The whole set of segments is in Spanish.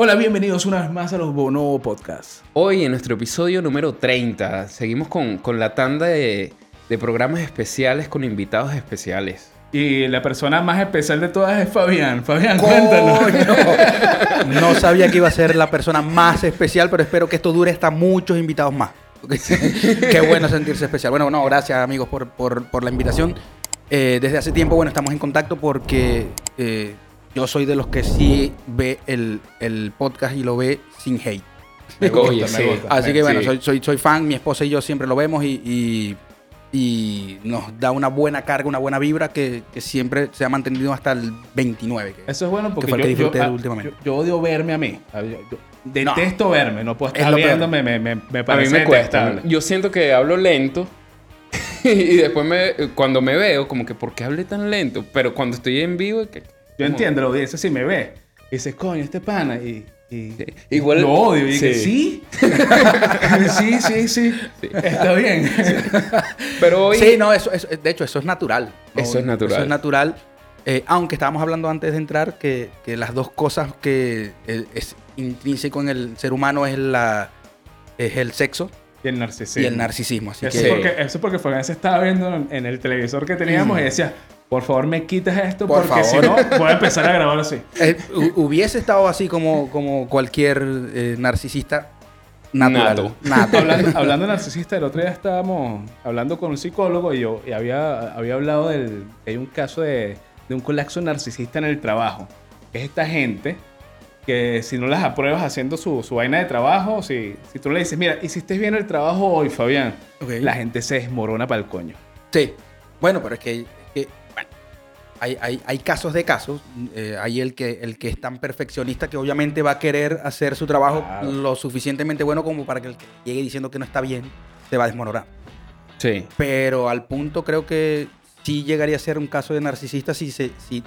Hola, bienvenidos una vez más a los Bono Podcast. Hoy en nuestro episodio número 30 seguimos con, con la tanda de, de programas especiales con invitados especiales. Y la persona más especial de todas es Fabián. Fabián, cuéntanos. No sabía que iba a ser la persona más especial, pero espero que esto dure hasta muchos invitados más. Qué bueno sentirse especial. Bueno, no, gracias amigos por, por- por la invitación. Eh, desde hace tiempo, bueno, estamos en contacto porque eh, yo soy de los que sí ve el, el podcast y lo ve sin hate. Me gusta, Oye, me sí. gusta. Así que bueno, Sí. soy, soy, soy fan, mi esposa y yo siempre lo vemos y, y- y nos da una buena carga, una buena vibra que, que siempre se ha mantenido hasta el 29. que- Eso es bueno porque yo, que disfruté yo- ah, últimamente. yo- yo odio verme a mí. A- yo- yo detesto verme. No puedo Es estar lo peor. viéndome. Me, me, me A mí parece me cuesta. detestable. Yo siento que hablo lento y después me, cuando me veo, como que ¿por qué hablé tan lento? Pero cuando estoy en vivo, que, Yo entiendo, la audiencia si me ve. Y dice, coño, este pana. Y, y Sí. Igual- lo odio. Y dije, sí. sí. sí, sí, sí. Está bien. Pero hoy... Sí, no, eso, eso- de hecho, eso es natural. ¿no? Eso es natural. Eso es natural. Eh, aunque estábamos hablando antes de entrar que, que las dos cosas que eh, es intrínseco en el ser humano es, la, es el sexo Y el narcisismo. y el narcisismo. Así Eso, que, Sí. porque, eso porque Fabián se estaba viendo en, en el televisor que teníamos y decía, por favor me quitas esto Por porque si favor. no voy a empezar a grabar así. eh, hu- hubiese estado así como, como cualquier eh, narcisista natural. Nato. Nato. hablando, hablando de narcisista, el otro día estábamos hablando con un psicólogo y yo y había, había hablado del hay un caso de, de un colapso narcisista en el trabajo. Es esta gente que si no las apruebas haciendo su, su vaina de trabajo, si, si tú le dices, mira, hiciste bien el trabajo hoy, Fabián, Ok. la gente se desmorona para el coño. Sí. Bueno, pero es que, es que, bueno, hay, hay, hay casos de casos. Eh, hay el que, el que es tan perfeccionista que obviamente va a querer hacer su trabajo Claro. lo suficientemente bueno como para que el que llegue diciendo que no está bien se va a desmoronar. Sí. Pero al punto creo que sí llegaría a ser un caso de narcisista si, se, si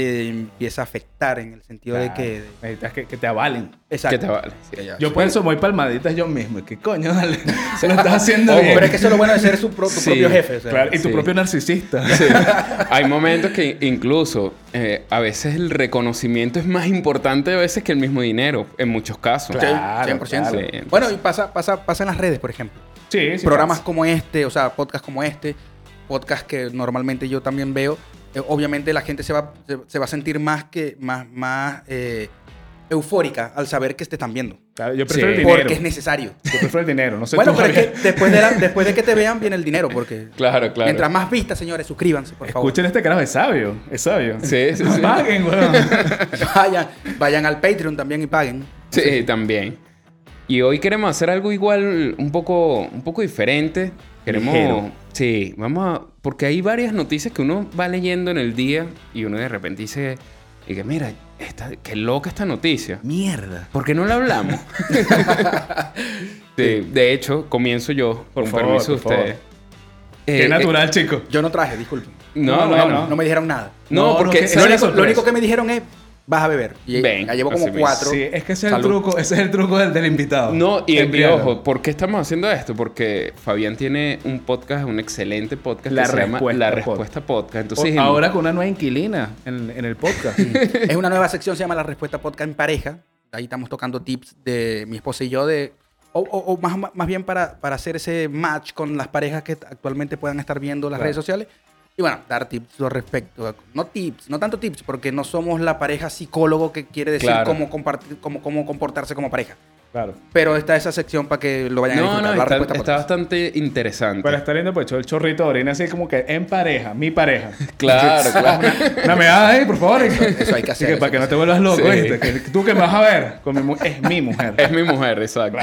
te empieza a afectar en el sentido de que... Necesitas que, que te avalen. Exacto. ¿Qué te vale? Sí. Que ya- Yo por eso voy palmaditas yo mismo. ¿Qué coño? Dale. Se lo estás haciendo bien. pero es que eso es lo bueno de ser su pro- tu Sí, propio jefe. o sea. Claro, y tu Sí. propio narcisista. Sí. Hay momentos que incluso eh, a veces el reconocimiento es más importante a veces que el mismo dinero, en muchos casos. Sí, Claro, 100%. claro. Sí, entonces- Bueno, y pasa, pasa, pasa en las redes, por ejemplo. Sí, sí. programas pasa. como este, o sea, podcast como este, podcast que normalmente yo también veo, eh, obviamente la gente se va, se, se va a sentir más que más, más eh, eufórica al saber que te están viendo. Claro, yo prefiero Sí. el dinero. Porque es necesario. Yo prefiero el dinero. No sé bueno, pero es que después de, la- después de que te vean viene el dinero, porque Claro, claro. mientras más vistas, señores, suscríbanse, por favor. Escuchen este carajo, es sabio. Es sabio. Sí, sí, sí. Paguen, weón. vayan, vayan al Patreon también y paguen. Sí, también. Y hoy queremos hacer algo igual, un poco, un poco diferente. Queremos. Ligero. Sí, vamos a. Porque hay varias noticias que uno va leyendo en el día y uno de repente dice. Y que mira, esta, qué loca esta noticia. Mierda. ¿Por qué no la hablamos? Sí, de hecho, comienzo yo, Por con favor, permiso de ustedes. Qué Eh, natural, chico. Yo no traje, disculpen. No, No, no, no, no. No me dijeron nada. No, No, no, porque Lo único que me dijeron es, vas a beber. Y Ven, ya llevo como cuatro. Sí, es que ese es, el truco, ese es el truco del, del invitado. No, y, y ojo, ¿por qué estamos haciendo esto? Porque Fabián tiene un podcast, un excelente podcast La que se llama Respuesta La Podcast. Respuesta Podcast. Entonces, ahora con una nueva inquilina en, en el podcast. Es una nueva sección, se llama La Respuesta Podcast en Pareja. Ahí estamos tocando tips de mi esposa y yo de... O, o- o más, más bien para, para hacer ese match con las parejas que actualmente puedan estar viendo las Claro. redes sociales. Y bueno, dar tips al respecto. a- No tips, no tanto tips, porque no somos la pareja psicólogo que quiere decir Claro. cómo, compartir, cómo, cómo comportarse como pareja. claro. Pero está esa sección para que lo vayan a no, disfrutar. no, la está, Respuesta está bastante interesante. Para estar viendo, pues, el chorrito de orina así como que en pareja, mi pareja. Claro, claro. Una meada ahí, por favor. Eso hay que hacer. que eso para hay que no te vuelvas loco, Sí. ¿viste? Que tú que me vas a ver, con mi es mi mujer. es mi mujer, exacto.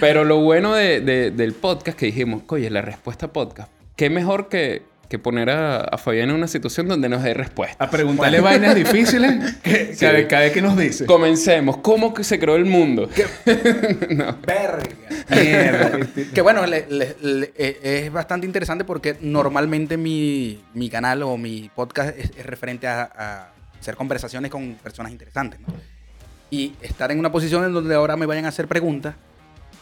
Pero lo bueno de- de- del podcast que dijimos, oye, la respuesta podcast, qué mejor que, que poner a, a Fabián en una situación donde nos dé respuesta. A preguntarle vainas difíciles que, Sí. cada vez que nos dice. Comencemos. ¿Cómo que se creó el mundo? no. Verga. Mierda. Que bueno, le- le- le- eh, es bastante interesante porque normalmente mi, mi canal o mi podcast es, es referente a, a hacer conversaciones con personas interesantes. ¿no? Y estar en una posición en donde ahora me vayan a hacer preguntas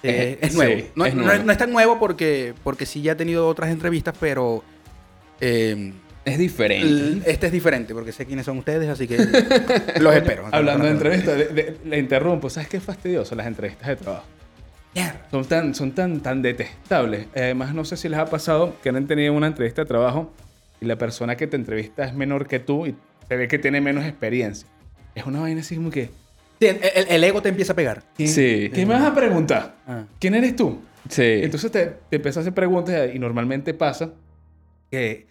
eh, Eh, es nuevo. sí, no, es no nuevo. no es tan nuevo porque, porque sí ya he tenido otras entrevistas, pero eh, Es diferente. L- Este es diferente porque sé quiénes son ustedes, así que los espero. Hablando de entrevistas, de- de- le interrumpo. ¿Sabes qué es fastidioso las entrevistas de trabajo? Son tan, son tan, tan detestables. Además, no sé si les ha pasado que han tenido una entrevista de trabajo y la persona que te entrevista es menor que tú y se ve que tiene menos experiencia. Es una vaina así como que... Sí, el, ego te empieza a pegar. ¿qué, Sí. ¿Qué me vas a preguntar? Ah. ¿Quién eres tú? Sí. Entonces te, te empiezas a hacer preguntas y normalmente pasa que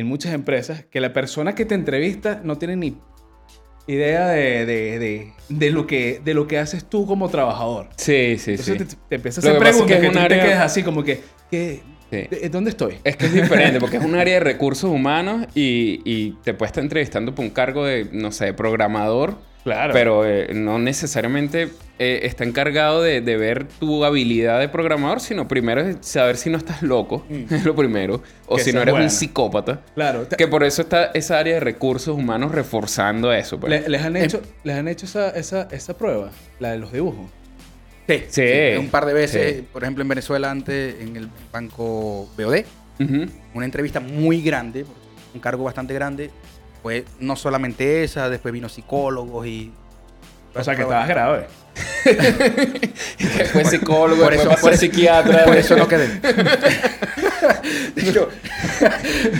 en muchas empresas que la persona que te entrevista no tiene ni idea de, de, de, de lo, que, de lo que haces tú como trabajador. sí, sí, Entonces sí. te, te empiezas a hacer que es preguntas que que, es tú un te quedas así como que, ¿qué- Sí. de- ¿dónde estoy? Es que es diferente porque es un área de recursos humanos y, y te puedes estar entrevistando por un cargo de, no sé, programador, Claro. pero eh, no necesariamente eh, está encargado de, de ver tu habilidad de programador, sino primero es saber si no estás loco, es lo primero, o Que si no eres buena. un psicópata. Claro. Que por eso está esa área de recursos humanos reforzando eso. pues. le- les han hecho, les han hecho esa, esa, esa prueba, la de los dibujos. Sí, Sí. Un par de veces, Sí. por ejemplo, en Venezuela, antes, en el banco BOD, Ujú. una entrevista muy grande, un cargo bastante grande. Fue no solamente esa, después vino psicólogos y. O sea, que estabas grave. Fue psicólogo, Por después eso- por psiquiatra. Por eso no quedé.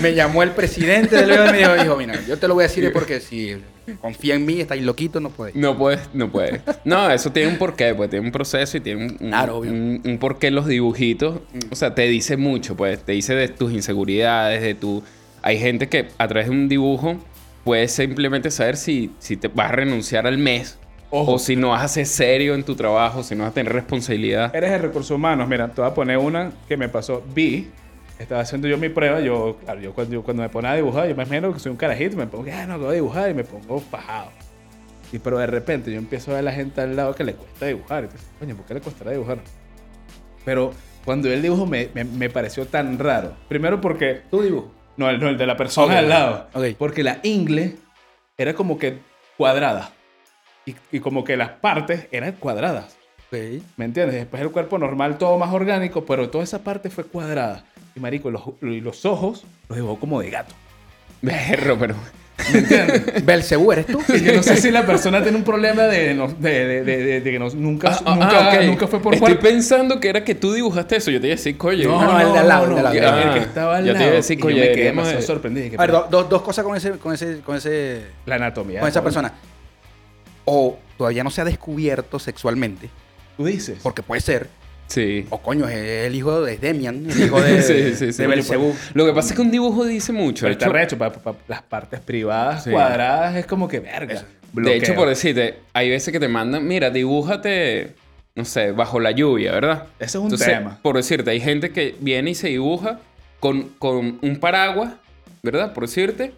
Me llamó el presidente del y me dijo, dijo, mira, yo te lo voy a decir porque si confía en mí, estáis loquito, no puede. No puedes, no puedes. No, eso tiene un porqué, pues tiene un proceso y tiene un, un, Claro, obvio. un- un porqué los dibujitos. O sea, te dice mucho, pues te dice de tus inseguridades, de tu... Hay gente que a través de un dibujo puedes simplemente saber si, si te vas a renunciar al mes Ojo. o si no vas a ser serio en tu trabajo, si no vas a tener responsabilidad. Eres de recursos humanos. Mira, te voy a poner una que me pasó. Vi, estaba haciendo yo mi prueba. Yo, claro, yo cuando, yo cuando me ponía a dibujar, yo me imagino que soy un carajito, me pongo, ah, no, voy a dibujar y me pongo fajado. Y pero de repente yo empiezo a ver a la gente al lado que le cuesta dibujar. Y entonces, coño, ¿por qué le costará dibujar? Pero cuando vi el dibujo me, me, me pareció tan raro. Primero porque... ¿Tú dibujo? No, el, no, el de la persona al lado. Porque la ingle era como que cuadrada. Y, y como que las partes eran cuadradas. Ok. ¿Me entiendes? Después el cuerpo normal, todo más orgánico, pero toda esa parte fue cuadrada. Y marico, los, los ojos los dibujó como de gato. Berro, pero... ¿Me entiendes? Belcebú, ¿eres tú? Y yo no sé si la persona tiene un problema de, no- de, de, de- de- de que no- nunca, Ah, ah, nunca, ah, ok. nunca fue por Estoy cuerpo. pensando que era que tú dibujaste eso. Yo te iba a decir, coño. No, no, el de al lado, el de al lado. el Ah, que estaba al yo te iba a decir, y yo coño, me quedé deberíamos demasiado de- sorprendido. Dije, A ver, pero do- do- dos cosas con ese, con ese, con ese, la anatomía. con esa persona. O todavía no se ha descubierto sexualmente, Tú dices. porque puede ser. Sí. O coño, es el hijo de Demian, el hijo de, Sí, sí, sí. de Belcebú. Lo que pasa es que un dibujo dice mucho. Pero está hecho, recho, pa- pa- las partes privadas, Sí. cuadradas, es como que verga. de hecho, por decirte, hay veces que te mandan, mira, dibújate, no sé, bajo la lluvia, ¿verdad? Ese es un tema. Por decirte, hay gente que viene y se dibuja con, con un paraguas, ¿verdad? Por decirte,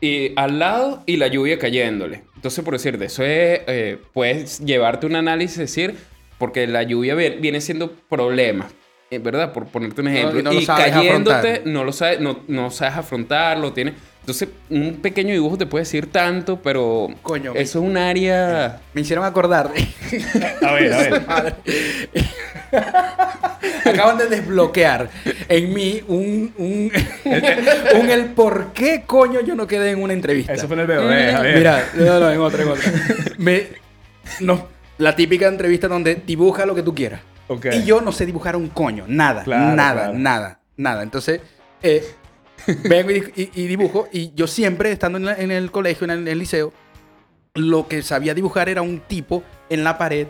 y al lado y la lluvia cayéndole. Entonces, por decirte, eso es, eh, puedes llevarte un análisis y decir, porque la lluvia vi- viene siendo problemas. eh, ¿Verdad? Por ponerte un No, ejemplo. y no lo y sabes cayéndote, afrontar. no lo sabes, no, no sabes afrontarlo, tiene. Entonces, un pequeño dibujo te puede decir tanto, pero Coño, eso es un área. Me hicieron acordar. A ver, a ver. Acaban de desbloquear en mí un, un, un el por qué coño yo no quedé en una entrevista. Eso fue en el BOD, Javier. Mira, no, no, en otra, en otra. Me, no, la típica entrevista donde dibuja lo que tú quieras. Ok. Y yo no sé dibujar un coño, nada, Claro, nada, claro. nada, nada. Entonces, eh, vengo y, y- y dibujo y yo siempre, estando en, la- en el colegio, en el, en el liceo, lo que sabía dibujar era un tipo en la pared,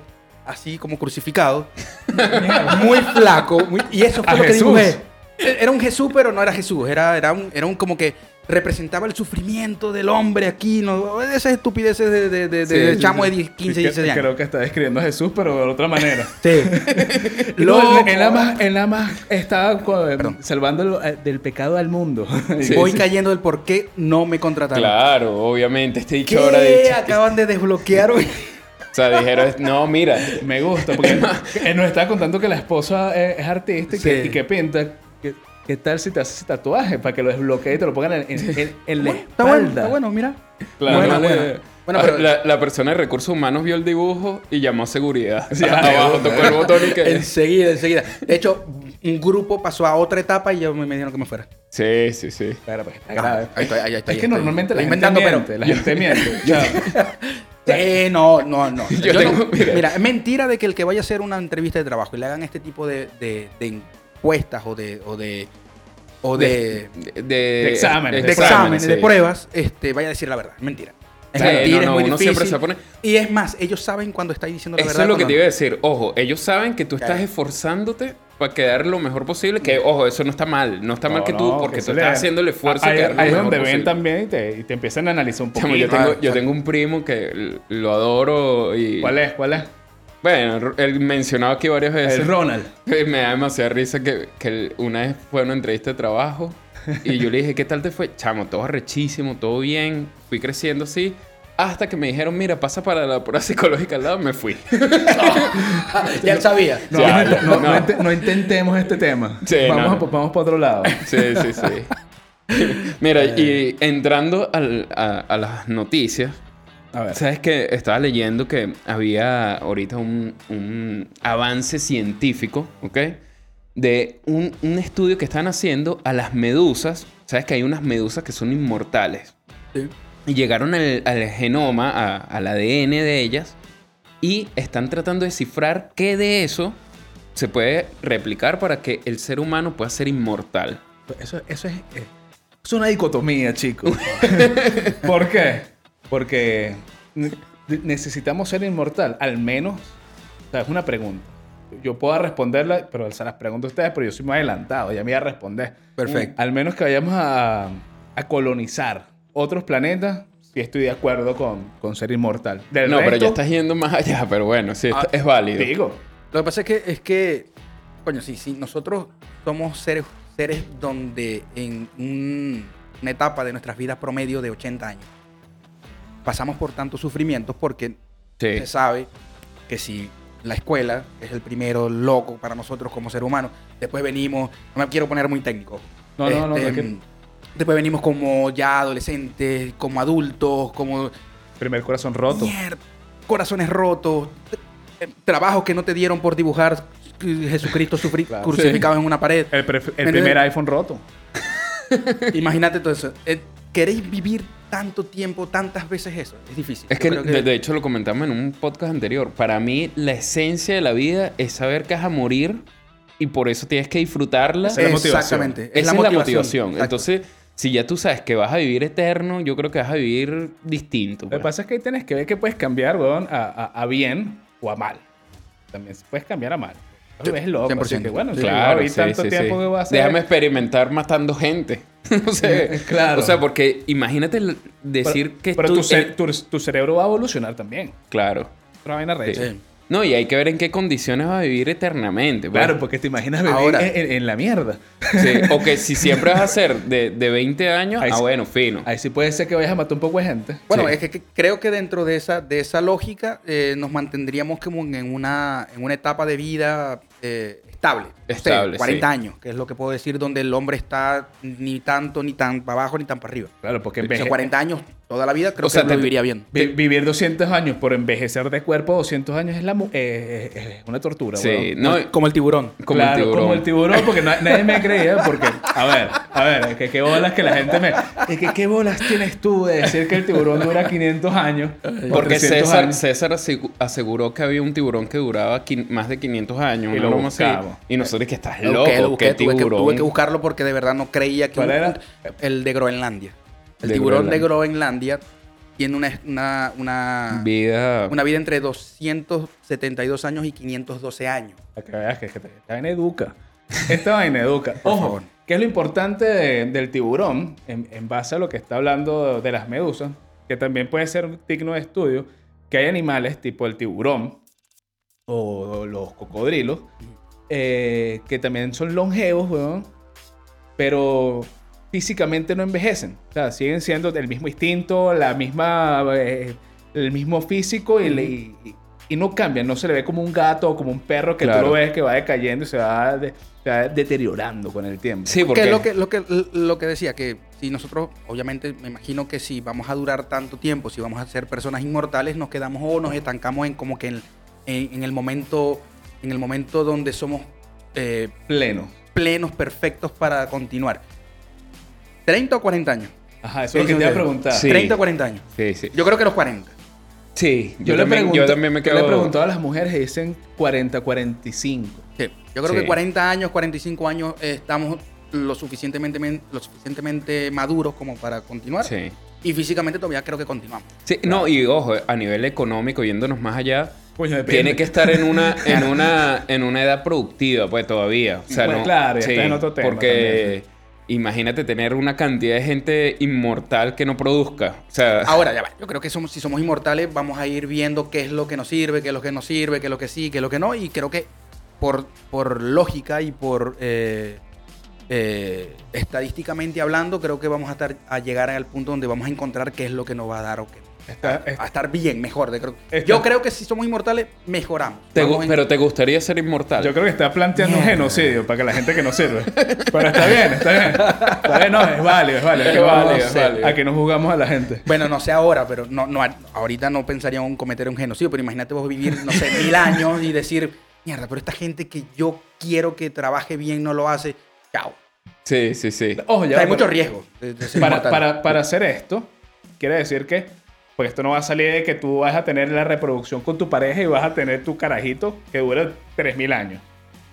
así como crucificado, muy flaco, muy- y eso fue A lo que dibujé. Era un Jesús, pero no era Jesús, era, era, un, era un como que representaba el sufrimiento del hombre aquí, ¿no? esas estupideces de, de, de, Sí, de chamo de 10, 15, Sí, 16 años. Creo que está describiendo a Jesús, pero de otra manera. Sí. No, él nada más, él nada más estaba Perdón. salvando el- eh, del pecado al mundo. Sí, Voy cayendo del por qué no me contrataron. Claro, obviamente. Este dicho ahora dicho. Acaban de desbloquear. hoy. O sea, dijeron, no, mira. Me gusta, porque él, él nos está contando que la esposa es, es artista y, que, Sí. y que pinta. ¿Qué, tal si te haces ese tatuaje para que lo desbloquee y te lo pongan en, en- en- en la Está bueno, espalda? está bueno, mira. Claro, Bueno, vale. bueno. Bueno, Ah, pero- la, la persona de recursos humanos vio el dibujo y llamó a seguridad. Sí, Abajo ah, tocó el botón y que. Enseguida, enseguida. De hecho, un grupo pasó a otra etapa y ya me, me dijeron que me fuera. Sí, sí, sí. Pero pues está grave. Ahí estoy, ahí estoy, es que normalmente la gente inventando, pero- miente. La gente miente. Eh, no, no, no. Yo Yo tengo- no- mira. mira. es mentira de que el que vaya a hacer una entrevista de trabajo y le hagan este tipo de, de- de encuestas o de, o de, o de, De, de, exámenes, de exámenes, sí. de pruebas, este, vaya a decir la verdad. Es mentira. Es Sí, mentira, no, es muy uno difícil. siempre se pone- Y es más, ellos saben cuando está diciendo la Eso verdad. es lo que te iba a decir. Ojo, ellos saben que tú estás Claro. esforzándote para quedar lo mejor posible. Que, ojo, eso no está mal. No está mal que tú, no, porque eso tú le- estás haciendo el esfuerzo de Ahí, ahí es donde ven también y te, y te empiezan a analizar un poquito. yo, tengo, Ah, yo exacto. tengo un primo que lo adoro y... ¿Cuál es? ¿Cuál es? Bueno, él mencionaba aquí varias veces. El Ronald. Me da demasiada risa que, que una vez fue a una entrevista de trabajo y yo le dije, ¿qué tal te fue? Chamo, todo arrechísimo, todo bien. Fui creciendo así. Hasta que me dijeron, mira, pasa para la prueba psicológica al lado, me fui. ya sabía. No, Ya, no, no, no. no int- no intentemos este tema. Sí, vamos, a- vamos para otro lado. Sí, sí, sí. Mira, y entrando al- a, a las noticias, A ver. ¿sabes que Estaba leyendo que había ahorita un, un avance científico, ¿ok? De un, un estudio que están haciendo a las medusas. ¿Sabes que hay unas medusas que son inmortales? Sí. Y llegaron al, al genoma, a- al ADN de ellas, y están tratando de descifrar qué de eso se puede replicar para que el ser humano pueda ser inmortal. Eso, eso es, eh, es una dicotomía, chicos. ¿Por qué? Porque ne- necesitamos ser inmortal. Al menos, o sea, es una pregunta. Yo puedo responderla, pero se las pregunto a ustedes, pero yo soy muy adelantado, ya me iba a responder. Perfecto. Al menos que vayamos a, a colonizar otros planetas, sí estoy de acuerdo con, con ser inmortal. Del no, pero ya estás yendo más allá, pero bueno, sí, Ah, es válido. Digo, Lo que pasa es que, es que coño, sí, sí, nosotros somos seres, seres donde en un- una etapa de nuestras vidas promedio de 80 años pasamos por tantos sufrimientos porque Sí. se sabe que si la escuela es el primero loco para nosotros como ser humano, después venimos, no me quiero poner muy técnico. No, no, no, Este. Después venimos como ya adolescentes, como adultos, como primer corazón roto. Mierda, corazones rotos, trabajos que no te dieron por dibujar Jesucristo Claro. crucificado en una pared. El, el ¿Me primer iPhone roto. Imagínate todo eso. Eh, ¿Queréis vivir tanto tiempo, tantas veces eso? Es difícil. Es Yo que, creo de, de hecho, lo comentamos en un podcast anterior. Para mí, la esencia de la vida es saber que vas a morir y por eso tienes que disfrutarla. Esa es la motivación. Exactamente. Esa es la motivación. Exacto. Entonces, si ya tú sabes que vas a vivir eterno, yo creo que vas a vivir distinto. Lo que pasa es que ahí tienes que ver que puedes cambiar, weón, a, a- a bien o a mal. También puedes cambiar a mal. No es loco. Así 100%. que bueno, Claro, sí, tanto sí, tiempo sí. que voy a hacer. Déjame experimentar matando gente. o, sea, Claro. o sea, porque imagínate decir pero, que pero tú- tu, ce- eh, tu- tu cerebro va a evolucionar también. Claro. Otra vaina recha. Sí. No, y hay que ver en qué condiciones vas a vivir eternamente. pues. Claro, porque te imaginas vivir Ahora- en, en- en la mierda. Sí, O que si siempre vas a ser de, de 20 años, Ahí ah, sí. bueno, fino. Ahí sí puede ser que vayas a matar un poco de gente. Bueno, Sí. es que, que creo que dentro de esa, de esa lógica eh, nos mantendríamos como en una, en una etapa de vida eh, estable. No sé, Estable, 40 sí. años, que es lo que puedo decir, donde el hombre está ni tanto, ni tan para abajo, ni tan para arriba. Claro, porque O sea, enveje- 40 años, toda la vida, creo O sea, que te- lo viviría bien. vi- vivir 200 años por envejecer de cuerpo 200 años es, la, mu- eh, es- es una tortura. Sí, no, como el tiburón. como claro, el tiburón. como el tiburón, porque na- nadie me creía, porque, a ver, a ver, es que qué bolas que la gente me... Es que qué bolas tienes tú de decir que el tiburón dura 500 años. Porque 300 César, años. César asegu- aseguró que había un tiburón que duraba más de 500 años. Y lo así. buscamos. Y nosotros que estás Lo loco, lo busqué, qué tuve, que, tiburón. tuve que buscarlo porque de verdad no creía que... ¿Cuál un- era? El de Groenlandia. El De tiburón de Groenlandia. Tiene una, una, una, Vida. una vida entre 272 años y 512 años. Para que veas que, que te- esta vaina educa. Esta vaina educa. Por Ojo, favor. ¿qué es lo importante de- del tiburón en, en base a lo que está hablando de las medusas? Que también puede ser un digno de estudio. Que hay animales tipo el tiburón o los cocodrilos eh, que también son longevos, weón, pero físicamente no envejecen. O sea, siguen siendo el mismo instinto, la misma, eh, el mismo físico y, y- y no cambian. No se le ve como un gato o como un perro que Claro. tú lo ves que va decayendo y se va, de- se va deteriorando con el tiempo. Sí, Que porque es lo que, lo, que, lo que decía, que si nosotros, obviamente, me imagino que si vamos a durar tanto tiempo, si vamos a ser personas inmortales, nos quedamos o nos estancamos en como que en, en- en el momento en el momento donde somos eh, Pleno. plenos, perfectos para continuar. ¿30 o 40 años? Ajá, eso es lo que te iba a preguntar. Sí. 30 o 40 años. Sí, sí. Yo creo que los 40. Sí, Yo, le también, pregunto, yo también me yo quedo... le he preguntado a las mujeres y dicen 40, 45. Sí. Yo creo Sí. que 40 años, 45 años eh, estamos lo suficientemente, men- lo suficientemente maduros como para continuar. Sí. Y físicamente todavía creo que continuamos. Sí, no, y ojo, a nivel económico, yéndonos más allá, Coño, tiene que estar en una, en una, en una edad productiva, pues todavía. O sea, Pues no, claro, ya está en otro tema Porque imagínate tener una cantidad de gente inmortal que no produzca. O sea, Ahora, ya va. Yo creo que somos, si somos inmortales, vamos a ir viendo qué es lo que nos sirve, qué es lo que nos sirve, qué es lo que sí, qué es lo que no. Y creo que por, por lógica y por eh, eh, estadísticamente hablando, creo que vamos a, estar, a llegar al punto donde vamos a encontrar qué es lo que nos va a dar o qué. Está- a, está- a estar bien, mejor. de- creo- Está- yo creo que si somos inmortales, mejoramos. te en- pero te gustaría ser inmortal. Yo creo que está planteando un genocidio para que la gente que no sirve. Pero está bien, está bien. Está bien, no, es válido, es válido. Es que válido, a es válido. Aquí no jugamos a la gente. Bueno, no sé ahora, pero no, no, ahorita no pensaría en cometer un genocidio, pero imagínate vos vivir, no sé, mil años y decir, mierda, pero esta gente que yo quiero que trabaje bien no lo hace. Chao. Sí, sí, sí. Ojo, O ya sea, hay mucho riesgo de, de para, para, para hacer esto, quiere decir que, pues esto no va a salir de que tú vas a tener la reproducción con tu pareja y vas a tener tu carajito que dura 3.000 años.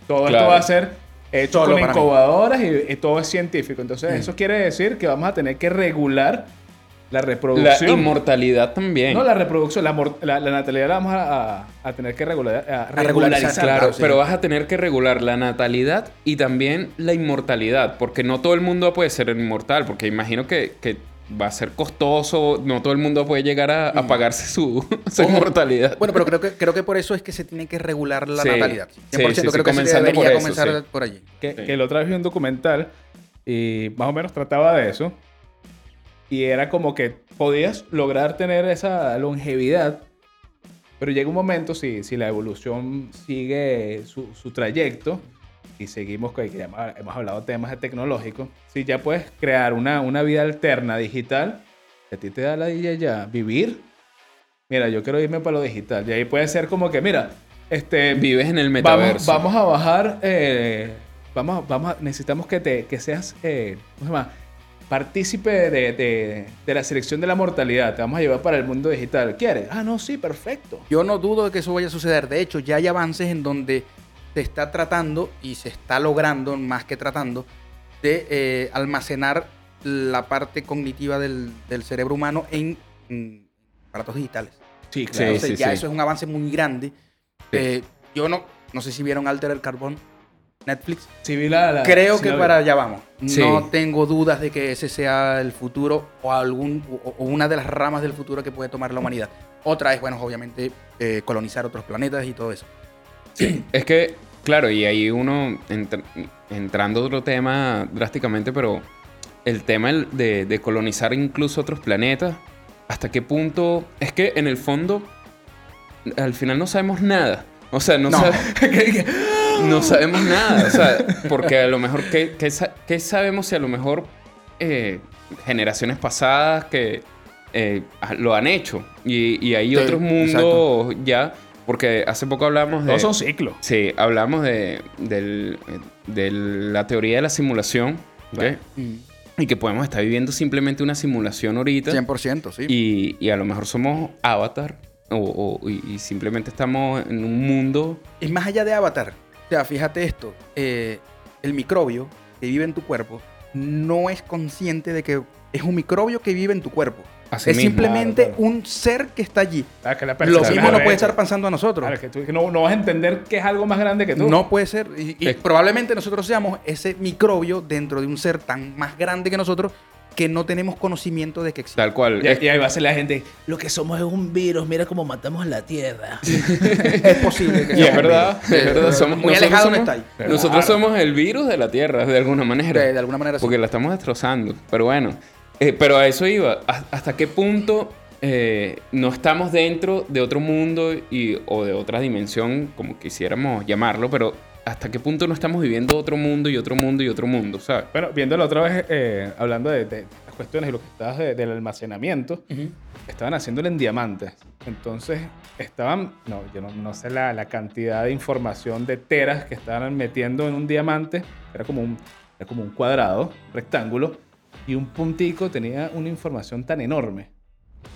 Todo esto va a ser hecho Solo con incubadoras y, y todo es científico. Entonces, Mm. eso quiere decir que vamos a tener que regular la La reproducción. inmortalidad también. No, la reproducción, la, la, la natalidad la vamos a, a- a tener que regular, a regularizar, regularizar. Claro, Claro, sí. pero vas a tener que regular la natalidad y también la inmortalidad, porque no todo el mundo puede ser inmortal, porque imagino que, que va a ser costoso, no todo el mundo puede llegar a, a pagarse su, su Ojo. inmortalidad. Bueno, pero creo que, creo que por eso es que se tiene que regular la Sí. natalidad. 100% Sí, sí, sí, creo que se debería por eso, comenzar sí. por allí. Que, Sí. que el otra vez vi un documental y más o menos trataba de eso. Y era como que podías lograr tener esa longevidad, pero llega un momento, si, si la evolución sigue su, su trayecto y seguimos, con- que hemos, hablado de temas tecnológicos, si ya puedes crear una, una vida alterna digital, a ti te da la idea ya vivir, mira, yo quiero irme para lo digital. Y ahí puede ser como que, mira, este, Vives en el Vamos, metaverso. vamos a bajar. eh, vamos, vamos a- necesitamos que, te, que seas. eh, ¿Cómo se llama? Partícipe de, de- de la selección de la mortalidad. Te vamos a llevar para el mundo digital. ¿Quieres? Ah, no, sí, perfecto. Yo no dudo de que eso vaya a suceder. De hecho, ya hay avances en donde se está tratando y se está logrando, más que tratando, de eh, almacenar la parte cognitiva del, del cerebro humano en, en aparatos digitales. Sí, claro. Entonces, sí, ya sí. eso es un avance muy grande. Eh, yo no, no sé si vieron Alter el Carbón, Netflix. Sí, vi la- la- Creo sí que la para allá vamos. Sí. No tengo dudas de que ese sea el futuro o algún o, o una de las ramas del futuro que puede tomar la humanidad. Otra es, bueno, obviamente eh, colonizar otros planetas y todo eso. Es que, claro, y ahí uno entra- entrando a otro tema drásticamente, pero el tema de, de colonizar incluso otros planetas, ¿hasta qué punto? Es que en el fondo, al final no sabemos nada. O sea, no, No. sabe- no sabemos nada. O sea, porque a lo mejor, ¿qué, qué sa- qué sabemos si a lo mejor eh, generaciones pasadas que eh, lo han hecho? Y, y hay Sí, otros mundos ya, porque hace poco hablamos de... Todos son ciclos. Sí, hablamos de, del- de la teoría de la simulación, ¿ok? Y que podemos estar viviendo simplemente una simulación ahorita 100%, sí. y, y a lo mejor somos avatar o, y simplemente estamos en un mundo... Es más allá de Avatar. O sea, fíjate esto. eh, el microbio que vive en tu cuerpo no es consciente de que es un microbio que vive en tu cuerpo. Así es mismo. simplemente Claro, claro. un ser que está allí. Ah, que la Lo mismo no puede estar pasando a nosotros. Claro, que tú que no, no vas a entender que es algo más grande que tú. No puede ser. Y, y Es- probablemente nosotros seamos ese microbio dentro de un ser tan más grande que nosotros que no tenemos conocimiento de que existe. Tal cual. Y, ahí va a ser la gente. Lo que somos es un virus. Mira cómo matamos la tierra. es posible que y es verdad, es verdad. Somos, Muy nosotros alejado no somos- está ahí. Nosotros Claro. somos el virus de la Tierra, de alguna manera. De, de alguna manera sí. Porque la estamos destrozando. Pero bueno, eh, pero a eso iba. ¿Has- ¿Hasta qué punto eh, no estamos dentro de otro mundo y, o de otra dimensión, como quisiéramos llamarlo, pero hasta qué punto no estamos viviendo otro mundo y otro mundo y otro mundo, ¿sabes? Bueno, viéndolo otra vez, eh, hablando de, de las cuestiones y lo que estabas de- del almacenamiento, Ujú. estaban haciéndolo en diamantes. Entonces estaban, no, yo no, no sé la, la cantidad de información de teras que estaban metiendo en un diamante. Era como un, era como un cuadrado, rectángulo, y un puntico tenía una información tan enorme.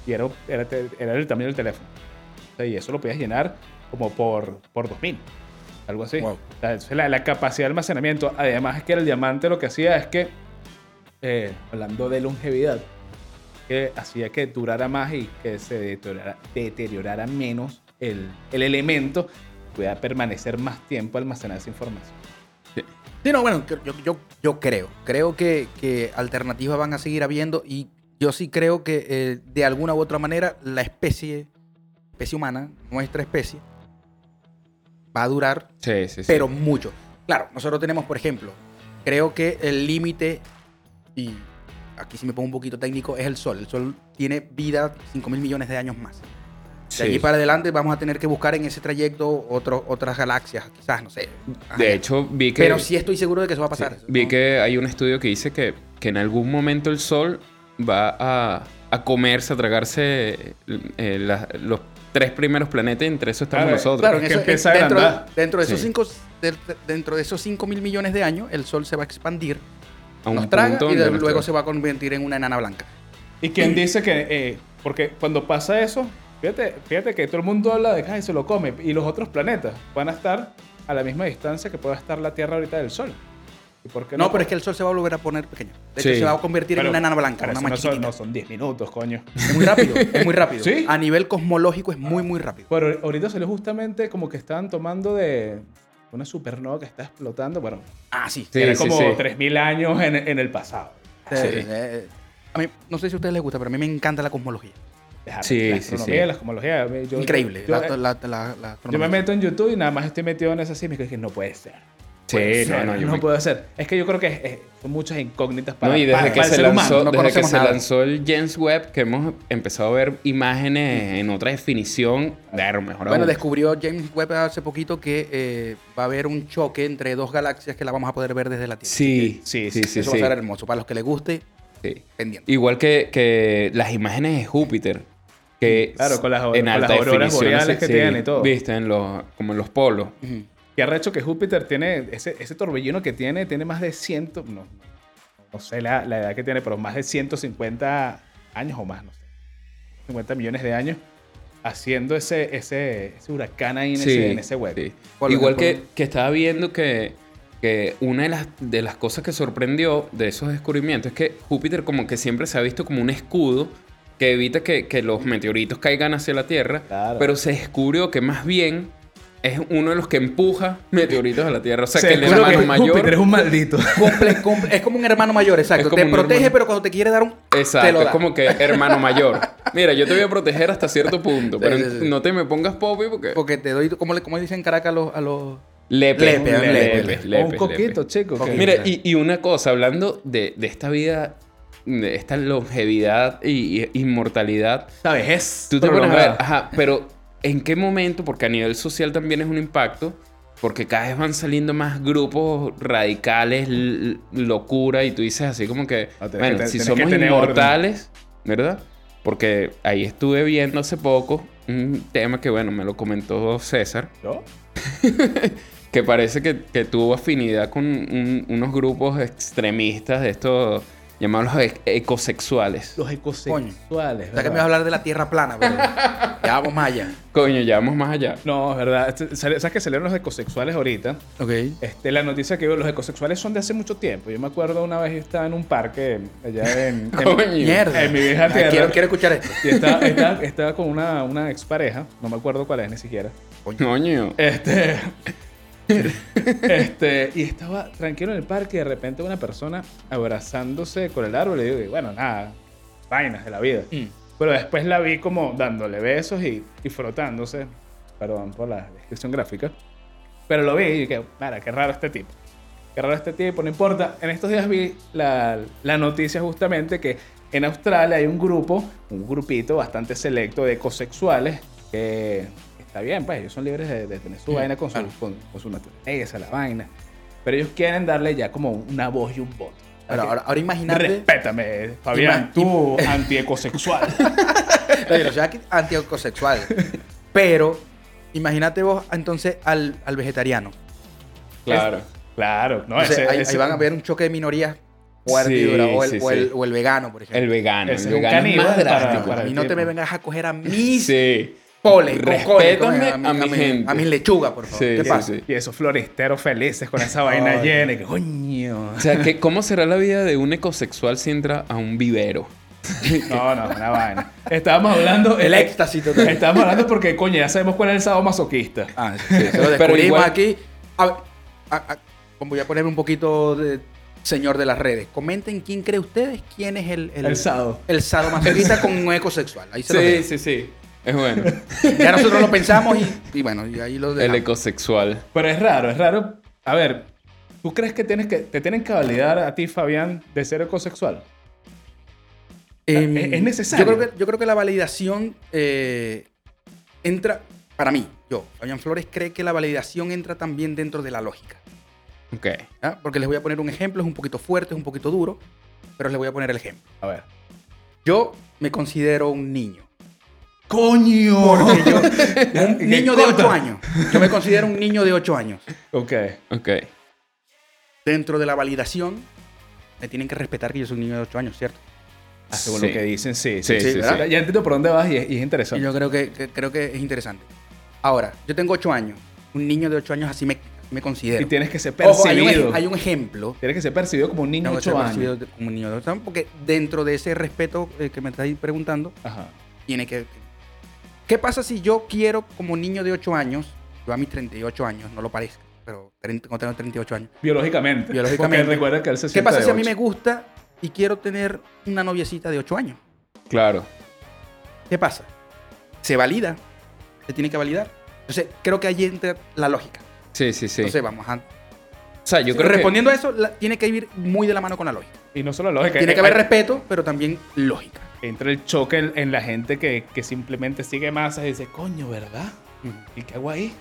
Y era, era, era el tamaño del teléfono. O sea, y eso lo podías llenar como por, por 2000. Algo así. Wow. La, la capacidad de almacenamiento, además es que el diamante lo que hacía es que, eh, hablando de longevidad, que hacía que durara más y que se deteriorara, deteriorara menos el, el elemento, pueda permanecer más tiempo almacenada esa información. Sí, no, bueno, yo, yo, yo creo. Creo que, que alternativas van a seguir habiendo y yo sí creo que eh, de alguna u otra manera la especie, especie humana, nuestra especie, va a durar, Sí, sí, sí. pero mucho. Claro, nosotros tenemos, por ejemplo, creo que el límite, y aquí sí me pongo un poquito técnico, es el Sol. El Sol tiene vida 5 mil millones de años más. De Sí. aquí para adelante vamos a tener que buscar en ese trayecto otro- otras galaxias, quizás, no sé. De hecho, vi que... Pero sí estoy seguro de que eso va a pasar. Sí, Vi que hay un estudio que dice que, que en algún momento el Sol va a, a comerse, a tragarse eh, la- los tres primeros planetas y entre eso estamos Claro, nosotros. Claro, Es que eso- dentro, agrandar. dentro de esos Sí. cinco, de- de- dentro de esos 5 mil millones de años, el Sol se va a expandir, a un nos traga punto y de- luego se va a convertir en una enana blanca. ¿Y quién dice que.? eh, porque cuando pasa eso, fíjate, fíjate que todo el mundo habla de que "Ay, se lo come y los otros planetas van a estar a la misma distancia que pueda estar la Tierra ahorita del Sol. ¿Y por qué No, pero es que el Sol se va a volver a poner pequeño. De hecho, Sí. se va a convertir Pero- en una enana blanca, una más no son, no son 10 minutos, coño. Es muy rápido, es muy rápido. ¿Sí? A nivel cosmológico es muy, muy rápido. Pero ahorita salió justamente como que estaban tomando de una supernova que está explotando. Bueno, Ah, sí. Sí, era sí, como sí. 3.000 años en, en el pasado. Sí. eh, a mí, no sé si a ustedes les gusta, pero a mí me encanta la cosmología. Dejar Sí, la sí, astronomía, sí. la cosmología. yo- Increíble. Yo, la, yo- la- la- la yo astronomía. me meto en YouTube y nada más estoy metido en esa sí y me dije, no puede ser. Sí, Puede no, ser, no, yo no me- puede ser. Es que yo creo que son muchas incógnitas para, No, y desde para- que para el se ser humano. lanzó, no desde que se lanzó el James Webb, que hemos empezado a ver imágenes en otra definición, claro, mejor Bueno, aún. descubrió James Webb hace poquito que eh, va a haber un choque entre dos galaxias que la vamos a poder ver desde la Tierra. Sí, Sí, sí, sí, sí, Eso sí. va a ser hermoso. Para los que les guste, sí. pendiente. Igual que, que las imágenes de Júpiter, que Claro, con las- en con las auroras boreales que tienen y todo. Viste, en los, como en los polos. Ujú. Qué arrecho que Júpiter tiene, ese, ese torbellino que tiene, tiene más de 100, no, no sé la, la edad que tiene, pero más de 150 años o más, no sé. 50 millones de años haciendo ese, ese, ese huracán ahí en, ese, en ese hueco. sí. Igual que, que estaba viendo que, que una de las, de las cosas que sorprendió de esos descubrimientos es que Júpiter como que siempre se ha visto como un escudo que evita que, que los meteoritos caigan hacia la Tierra, Claro. pero se descubrió que más bien es uno de los que empuja meteoritos a la Tierra. O sea, Se que el hermano que mayor... Júpiter es un maldito. Comple- comple- es como un hermano mayor, exacto. Te protege, hermano. pero cuando te quiere dar un. te Exacto, es como que hermano mayor. Mira, yo te voy a proteger hasta cierto punto, Sí, pero sí, sí. no te me pongas popi porque... Porque te doy, como, le, como dicen en Caracas a los. A los... Lepe, Lepe, lepe, lepe, lepe, O un coquito, chico. Mira, y, y una cosa, hablando de, de esta vida, esta longevidad y, y inmortalidad, ¿Sabes? Es tú te pones a ver, ajá, pero ¿en qué momento? Porque a nivel social también es un impacto, porque cada vez van saliendo más grupos radicales, locura, y tú dices así como que, No, tienes bueno, te- si somos tener orden. inmortales, ¿verdad? Porque ahí estuve viendo hace poco un tema que, bueno, me lo comentó César, ¿Yo? que parece que, que tuvo afinidad con un- unos grupos extremistas de estos llamados los e- ecosexuales. Los ecosexuales. O sea que me vas a hablar de la tierra plana, pero ya vamos más allá. Coño, ya vamos más allá. No, es verdad. Este, ¿Sabes que salieron los ecosexuales ahorita? Ok. Este, la noticia que los ecosexuales son de hace mucho tiempo. Yo me acuerdo una vez yo estaba en un parque allá en, en- Coño. Mierda. En mi vieja tierra. Quiero, quiero escuchar esto. y estaba, estaba- estaba con una, una expareja, no me acuerdo cuál es ni siquiera. Coño. Este, este, y estaba tranquilo en el parque de repente una persona abrazándose con el árbol y digo, bueno, nada, vainas de la vida. Mm. Pero después la vi como dándole besos y, y frotándose. Perdón por la descripción gráfica. Pero lo vi y dije, mira, qué raro este tipo. Qué raro este tipo, no importa. En estos días vi la, la noticia justamente que en Australia hay un grupo, un grupito bastante selecto de ecosexuales que está bien, pues ellos son libres de, de tener su vaina con su, con, con su naturaleza, la vaina. Pero ellos quieren darle ya como una voz y un voto. Ahora, ahora, ahora imagínate. Respétame, Fabián, Ima- tú antiecosexual. Oye, yo soy aquí antiecosexual. Pero imagínate vos entonces al, al vegetariano. Claro. claro, no, Entonces, ese, ahí, ese- ahí van a ver un choque de minorías fuerte y Sí, dura, o, el, sí, o el- sí. o el vegano, por ejemplo. El vegano. Ese el un vegano es más caníbal para- drástico. para- a mí no te me vengas a coger a mis Sí. Poles, con coles, con- Respétame a mi gente. A mis lechugas, por favor. Sí, ¿Qué sí, pasa? sí. Y esos floristeros felices con esa vaina Ay. llena. y que, coño. O sea, que, ¿cómo será la vida de un ecosexual si entra a un vivero? No, no, una vaina. Estábamos hablando. El eh, éxtasis total. Estábamos hablando porque, coño, ya sabemos cuál es el sábado masoquista. Ah, sí, se lo Pero descubrimos igual- aquí. A ver, a- a- voy a ponerme un poquito de señor de las redes. Comenten quién cree ustedes quién es el, El sado. El sadomasoquista con un ecosexual. Ahí se lo Sí, sí, sí. Es bueno. Ya nosotros lo pensamos y, y bueno, y ahí lo El ecosexual. Pero es raro, es raro. A ver, ¿tú crees que, tienes que te tienen que validar a ti, Fabián, de ser ecosexual? Em, es- es necesario. Yo creo que, yo creo que la validación eh, entra, para mí, yo, Fabián Flores, cree que la validación entra también dentro de la lógica. Ok. ¿ah? Porque les voy a poner un ejemplo, es un poquito fuerte, es un poquito duro, pero les voy a poner el ejemplo. A ver. Yo me considero un niño. ¡Coño! Porque yo, un ¿Qué niño de corta? 8 años. Yo me considero un niño de 8 años. Ok. Ok. Dentro de la validación, me tienen que respetar que yo soy un niño de 8 años, ¿cierto? Ah, según Sí. lo que dicen, sí. Sí, Sí. Ya entiendo por dónde vas y es, y es Y interesante. yo creo que, que- creo que es interesante. Ahora, yo tengo 8 años. Un niño de 8 años así me, me considero. Y tienes que ser Ojo, hay, un, percibido. hay un ejemplo. Tienes que ser percibido como un niño de Tengo que ser 8 percibido años. como un niño de 8 años. Porque dentro de ese respeto eh, que me estáis preguntando, Ajá. tiene que... ¿Qué pasa si yo quiero como niño de 8 años, yo a mis 38 años, no lo parezca, pero tengo 38 años, Biológicamente. Biológicamente. Porque recuerda que él se ¿qué pasa si a mí me gusta y quiero tener una noviecita de 8 años? Claro. ¿Qué pasa? Se valida, se tiene que validar. Entonces, creo que ahí entra la lógica. Sí, sí, sí. Entonces, vamos a... o sea, yo creo Respondiendo a eso, la- tiene que ir muy de la mano con la lógica. Y no solo lógica. Tiene eh, que haber hay- respeto, pero también lógica. Entra el choque en, en la gente que, que simplemente sigue masas y dice, coño, ¿verdad? ¿Y qué hago ahí?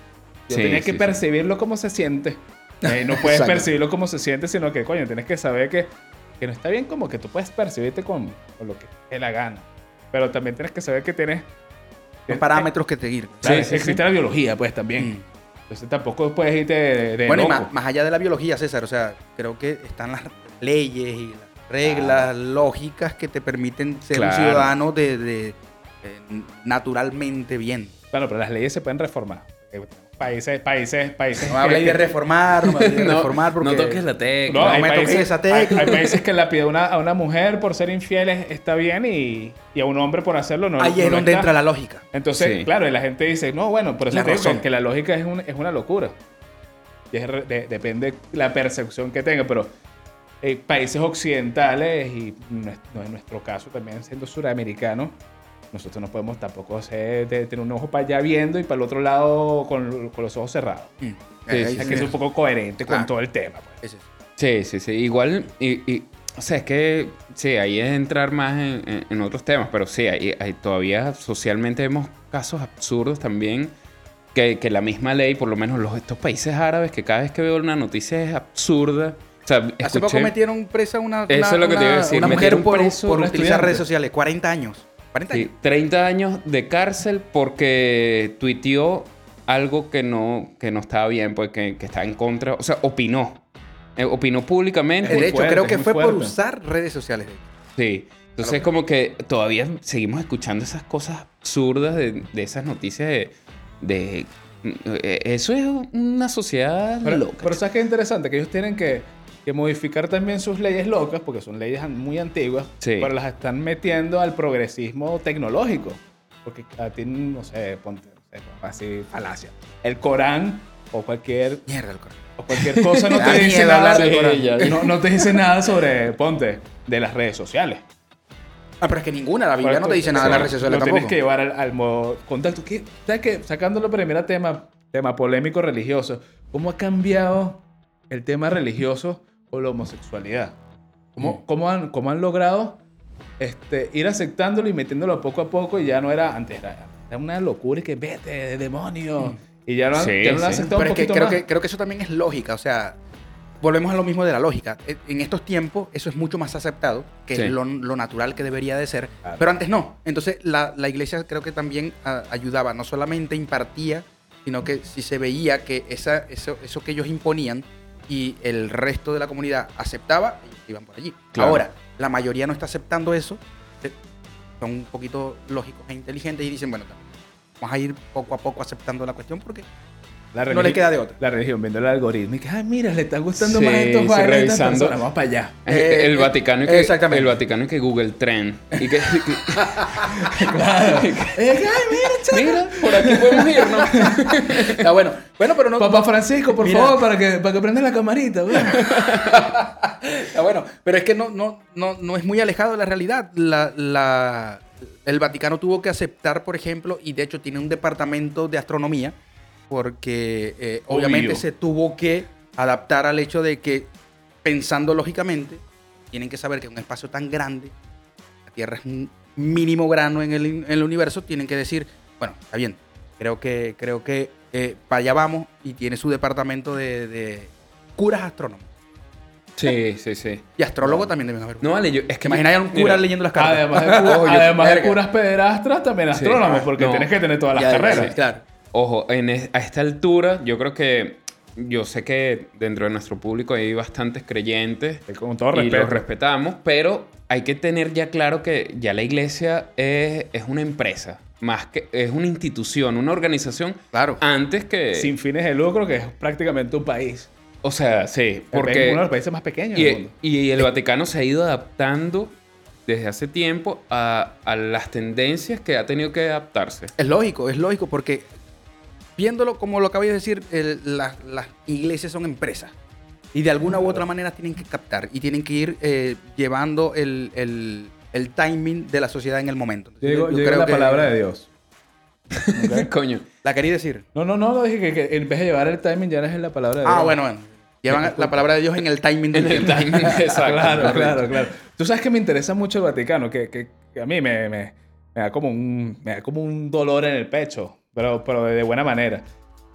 Yo Sí, tenía sí, que sí. percibirlo como se siente. Eh, no puedes percibirlo como se siente, sino que, coño, tienes que saber que, que no está bien como que tú puedes percibirte con, con lo que te la gana. Pero también tienes que saber que tienes... Los parámetros que Sí, sí, existe la biología, pues, también. Mm. Entonces tampoco puedes irte de, de Bueno, y más, más allá de la biología, César, o sea, creo que están las leyes y las reglas lógicas que te permiten ser Claro. un ciudadano de, de- eh, naturalmente bien. Claro, pero las leyes se pueden reformar. Eh, Países, países, países... No me hables que- de reformar, no me hables de no, reformar porque... no toques la tecla. No, me toques países, esa hay, tecla. hay países que la pide una, a una mujer por ser infiel es- está bien y, y a un hombre por hacerlo no Ahí no es donde está. entra la lógica. Entonces, Sí. claro, y la gente dice, no, bueno, por eso La te digo que la lógica es, un- es una locura. Y es de- depende la percepción que tenga, pero eh, países occidentales y nues- no, en nuestro caso también siendo suramericano, nosotros no podemos tampoco ser, de- tener un ojo para allá viendo y para el otro lado con, con los ojos cerrados. Mm. Sí, Ahí sí, Hay sí. que ser un poco coherente Claro. con todo el tema. pues. Es. Sí, sí, sí. Igual, y, y- o sea, es que, sí, ahí es entrar más en, en- en otros temas, pero sí, hay, hay todavía socialmente vemos casos absurdos también, que, que la misma ley, por lo menos los, estos países árabes, que cada vez que veo una noticia es absurda. O sea, Hace escuché- poco metieron presa una, Eso una, es lo que te iba a una- decir, una mujer por, preso por utilizar estudiante. redes sociales. 40 años. 40 Sí, años. 30 años de cárcel porque tuiteó algo que no, que no estaba bien, pues que, que estaba en contra, o sea, opinó. Eh, opinó públicamente. muy De hecho, fuerte, creo que fue por usar redes sociales. Sí. Entonces es como que todavía seguimos escuchando esas cosas absurdas de, de esas noticias de, de- eh, Eso es una sociedad Pero, loca. pero ¿sabes qué es interesante? Que ellos tienen que, que modificar también sus leyes locas, porque son leyes muy antiguas, Sí. pero las están metiendo al progresismo tecnológico. Porque a ti, no sé, ponte, así, falacia. El Corán o cualquier, Mierda, el corazón. o cualquier cosa no te dice nada, del Corán. no, no te dice nada sobre, ponte, de las redes sociales. Ah, pero es que ninguna, la Biblia no te dice nada de las redes sociales Lo tienes tampoco. que llevar al, al modo contacto. ¿Qué- ¿Sabes qué? Sacándolo primero tema, tema polémico religioso. ¿Cómo ha cambiado el tema religioso con la homosexualidad? ¿Cómo, Mm. cómo han, cómo han logrado este, ir aceptándolo y metiéndolo poco a poco? Y ya no era, antes era, era una locura y que vete, de demonio. Y ya lo han, Sí, ya lo han aceptado Pero un es que creo, más. que creo que eso también es lógica. O sea, volvemos a lo mismo de la lógica. E- En estos tiempos eso es mucho más aceptado, que Sí. es lo, lo natural que debería de ser, Claro. pero antes no. Entonces la, la iglesia creo que también a- ayudaba, no solamente impartía, sino que si se veía que esa, eso, eso que ellos imponían y el resto de la comunidad aceptaba, ellos iban por allí. Claro. Ahora, la mayoría no está aceptando eso, son un poquito lógicos e inteligentes y dicen, bueno, vamos a ir poco a poco aceptando la cuestión porque La no religi- queda de otra. La religión, viendo el algoritmo. Y que, ah, mira, le están gustando Sí, más estos sí, revisando. personas. Vamos para allá. Eh, el eh, Vaticano y que, exactamente. El Vaticano y que Google Trend. Y que, Eh, ay, mira, mira, por aquí podemos irnos. Está bueno. Bueno, pero no. Papá Francisco, por Mira. favor, para que, para que prenda la camarita. Está bueno. Pero es que no, no, no, no es muy alejado de la realidad. La, la- el Vaticano tuvo que aceptar, por ejemplo, y de hecho tiene un departamento de astronomía, porque eh, obviamente se tuvo que adaptar al hecho de que, pensando lógicamente, tienen que saber que un espacio tan grande, la Tierra es un mínimo grano en el, en el universo, tienen que decir, bueno, está bien, creo que, creo que eh, para allá vamos, y tiene su departamento de, de curas astrónomos. Sí, sí, sí. Y astrólogo también deben haber. No vale, yo, es ¿Te que imaginas a un cura Mira, leyendo las cartas? Además de, además curas pederastras, también Sí. astrónomos, porque No. tienes que tener todas las carreras. sí, claro. Ojo, en es- a esta altura, yo creo que. Yo sé que dentro de nuestro público hay bastantes creyentes. Con todo y respeto. los respetamos, pero hay que tener ya claro que ya la iglesia es, es una empresa, más que es una institución, una organización, Claro. antes que... Sin fines de lucro, que es prácticamente un país. O sea, sí, Porque porque... uno de los países más pequeños del Y, mundo. y el Vaticano se ha ido adaptando desde hace tiempo a, a las tendencias que ha tenido que adaptarse. Es lógico, es lógico, porque viéndolo como lo acabas de decir, el- las, las iglesias son empresas. Y de alguna u otra manera tienen que captar y tienen que ir eh, llevando el, el- el timing de la sociedad en el momento. Yo digo, Yo yo digo la que- palabra de Dios. Coño. La quería decir. No, no, no, no, dije que, que en vez de llevar el timing ya es la palabra de Dios. Ah, bueno, bueno. Llevan la palabra de Dios en el timing del En el timing, exacto. claro, claro, claro. Tú sabes que me interesa mucho el Vaticano, que, que- que a mí me, me- me da como un, me da como un dolor en el pecho, pero, pero de, buena manera.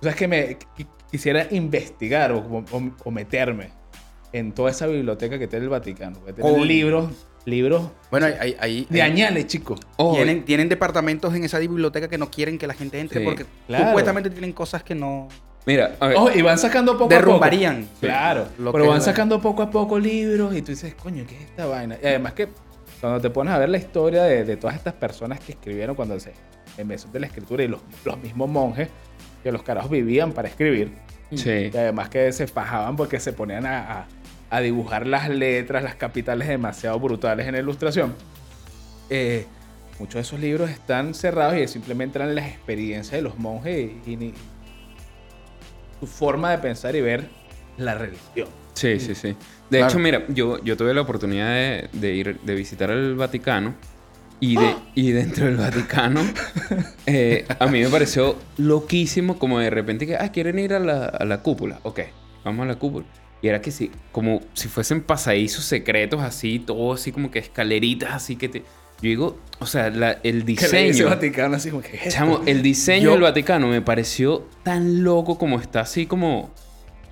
Tú sabes que me qui- quisiera investigar o, o- o meterme en toda esa biblioteca que tiene el Vaticano. Tiene Coño. libros, libros Bueno, ahí, ahí- de añales, chicos. Ojo, tienen, tienen departamentos en esa biblioteca que no quieren que la gente entre Sí, porque claro. supuestamente tienen cosas que no mira, a ver, Ojo, y van sacando poco a derrumbarían. poco. Claro, Lo pero van sacando poco a poco libros y tú dices, coño, ¿qué es esta vaina? Y además que cuando te pones a ver la historia de, de todas estas personas que escribieron cuando se empezó de la escritura y los, los mismos monjes, que los carajos vivían para escribir, sí. y además que se fajaban porque se ponían a, a- a dibujar las letras, las capitales demasiado brutales en la ilustración. Eh, muchos de esos libros están cerrados y simplemente eran las experiencias de los monjes y, y ni- su forma de pensar y ver la religión. Sí, sí, sí. De Claro. hecho, mira, yo, yo tuve la oportunidad de, de ir, de visitar el Vaticano y, de, y dentro del Vaticano eh, a mí me pareció loquísimo como de repente que, ah, quieren ir a la, a la cúpula. Ok, vamos a la cúpula. Y era que sí, como si fuesen pasadizos secretos así, todo así como que escaleritas así que te... Yo digo, o sea, la- el diseño... Vaticano así como que "¿Qué es esto?". Chamo, el diseño Yo- del Vaticano me pareció tan loco como está así como.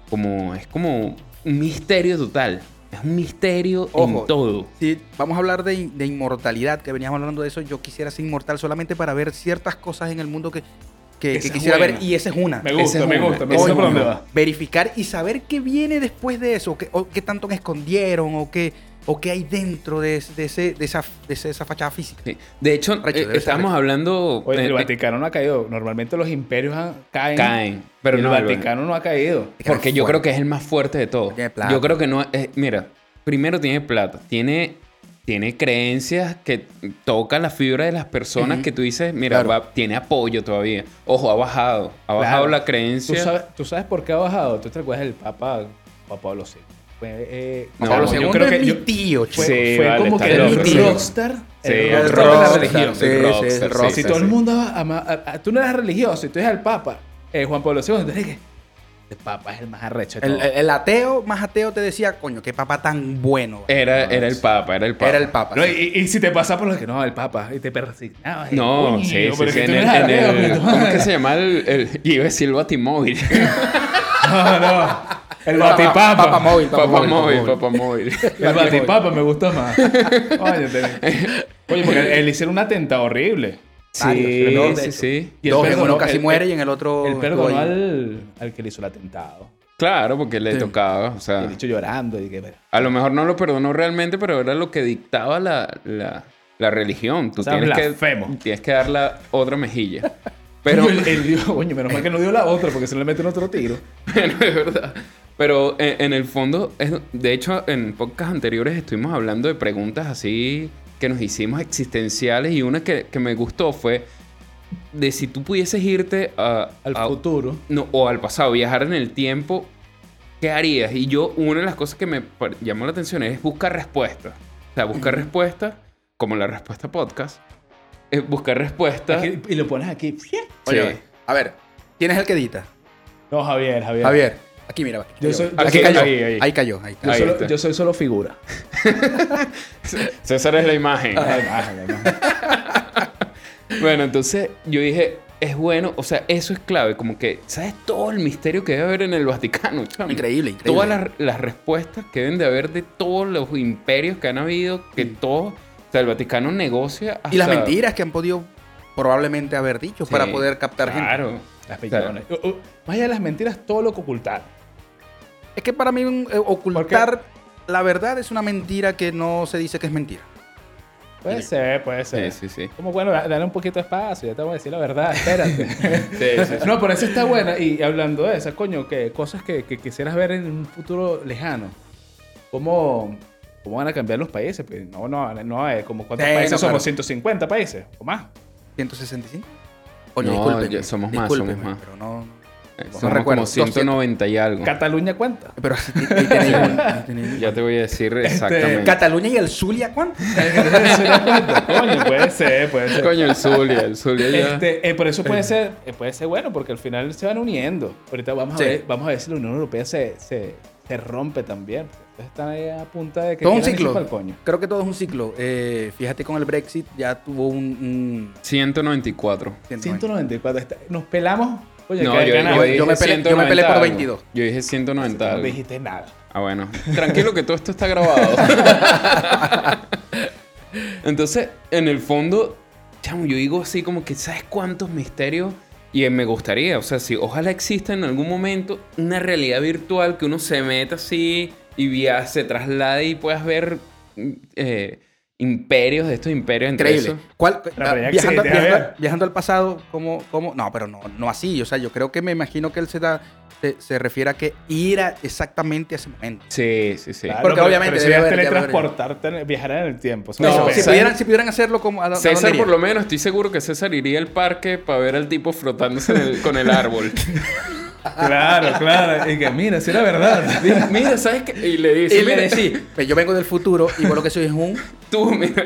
como. es como un misterio total. Es un misterio Ojo. en todo. Si vamos a hablar de, in- de inmortalidad, que veníamos hablando de eso, yo quisiera ser inmortal solamente para ver ciertas cosas en el mundo que, que- quisiera buena. ver y esa es una. Me gusta, es me una. gusta, me gusta. Verificar y saber qué viene después de eso, qué, o qué tanto me escondieron, o qué, o qué hay dentro de, ese- de, ese, de, esa, de esa fachada física. Sí. De hecho, Recho, eh, estábamos recho. hablando. Oye, el eh, Vaticano no ha caído. Normalmente los imperios han- caen. caen. Pero y no, el Vaticano no ha caído. Porque yo creo que es el más fuerte de todos. Tiene plata. Yo creo que no. eh, mira, primero tiene plata. Tiene. Tiene creencias que toca la fibra de las personas Ujú. que tú dices, mira, Claro. va- tiene apoyo todavía. Ojo, ha bajado. Ha bajado Claro. la ¿Tú creencia. sabes, ¿Tú sabes por qué ha bajado? ¿Tú te acuerdas del Papa Juan Pablo II? Fue, eh, No, Pablo yo II creo es que mi yo- tío, fue, Sí, fue vale, como que el loco. rockstar. Sí, el rockstar de la rockstar, religión. sí, el sí, rockstar, el sí, rockstar. si todo el mundo ama, a- a- tú no eres religioso y tú eres el Papa, eh, Juan Pablo II, entonces ¿qué? El Papa es el más arrecho de El, todos. el- el ateo más ateo te decía, coño, qué papá tan bueno. Era, era el Papa, era el Papa. Era el papa. No, sí. y, y si te pasa por lo que no, el Papa, y te persignabas. No, coño, sí, sí, sí, que en el, eres en el- ateo, que ¿Cómo es que se llama el, el iba a decir el batimóvil? No, no. El batipapa. Papa móvil, Papá móvil, papá móvil. El batipapa me gustó más. Oye, Oye, porque él hicieron un atentado horrible. Sí, sí, sí. Y Dos, en perdonó- uno casi muere y en el otro. Estuvo perdonó al, al que le hizo el atentado. Claro, porque le Sí. tocaba. O sea, el dicho llorando. Y que, a lo mejor no lo perdonó realmente, pero era lo que dictaba la, la, la religión. Tú O sea, tienes, que, tienes que dar la otra mejilla. Pero, él dio, coño, menos mal que no dio la otra porque se le meten otro tiro. Bueno, es verdad. Pero en, en el fondo, es- de hecho, en podcasts anteriores estuvimos hablando de preguntas así que nos hicimos existenciales y una que, que me gustó fue de si tú pudieses irte a- Al a- futuro. no, o al pasado, viajar en el tiempo, ¿qué harías? Y yo, una de las cosas que me llamó la atención es buscar respuestas. O sea, buscar respuestas, como la respuesta podcast, es buscar respuestas. Y lo pones aquí. Oye, Sí. a ver, ¿quién es el que edita? No, Javier, Javier. Aquí Aquí, mira. Aquí Yo cayó. soy- yo Aquí soy- cayó. ahí, ahí. Ahí cayó. Ahí Yo, cayó. Ahí solo, está. yo soy solo figura. César es la imagen. Ay, imagen, imagen. Bueno, entonces yo dije, es bueno, o sea, eso es clave, como que, ¿sabes todo el misterio que debe haber en el Vaticano? chamo? Increíble, increíble. Todas las, las respuestas que deben de haber de todos los imperios que han habido, que todo, o sea, el Vaticano negocia hasta... Y las mentiras que han podido probablemente haber dicho Sí, para poder captar gente. Claro. Las. Uh, uh, Más allá de las mentiras, todo lo que ocultaron. Es que para mí un- eh, ocultar la verdad es una mentira que no se dice que es mentira. Puede ser, puede ser. Sí, sí, sí. Como bueno, da- dale un poquito de espacio, ya te voy a decir la verdad, espérate. Sí, sí, sí. No, pero eso está buena. Y hablando de esas, coño, que cosas que, que quisieras ver en un futuro lejano. ¿Cómo, cómo van a cambiar los países? Pues no, no, no, eh, como cuántos Sí, países no, somos, claro. 150 países o más. 165. Coño, No, somos más, somos más. Pero no. No Somos recuerdo, como 190 y algo. Cataluña cuenta. Pero así ahí tenéis un- ahí tenéis un- Ya te voy a decir Este, exactamente. Cataluña y el Zulia, ¿cuánto? ¿Se cuenta? Coño, puede ser, puede ser. Coño, el Zulia, el Zulia ya... Este, eh, por eso puede ser, eh, puede ser bueno, porque al final se van uniendo. Ahorita vamos a, Sí. ver, vamos a ver si la Unión Europea se, se, se rompe también. Están ahí a punta de que Todo un ciclo. coño. Creo que todo es un ciclo. Eh, fíjate con el Brexit ya tuvo un... un 194. 194. está- Nos pelamos. Oye, No, que yo, yo me peleé- yo me 190 peleé por algo. 22. Yo dije 190 no algo. dijiste nada. Ah, bueno. Tranquilo que todo esto está grabado. Entonces, en el fondo, chamo, yo digo así como que, ¿sabes cuántos misterios? Y me gustaría, o sea, si ojalá exista en algún momento una realidad virtual que uno se meta así y via se traslade y puedas ver eh, imperios de estos imperios entre Increíble. esos. ¿Cuál, ya viajando, viajando- viajando al pasado, ¿cómo, cómo? No, pero no, no así. O sea, yo creo que me imagino que él se, da, se, se refiere a que ir a exactamente a ese momento. Sí, sí, sí. Claro, Porque pero- obviamente pero si teletransportarte, viajar en el tiempo. No, si, pudieran, si pudieran hacerlo como... ¿a, César, por lo menos, estoy seguro que César iría al parque para ver al tipo frotándose en el- con el árbol. Claro, claro. Y que mira, si era verdad. Mira, mira, ¿sabes qué? Y le dice, Y le mira, decía, pues yo vengo del futuro y vos lo que soy es un... tú, mira.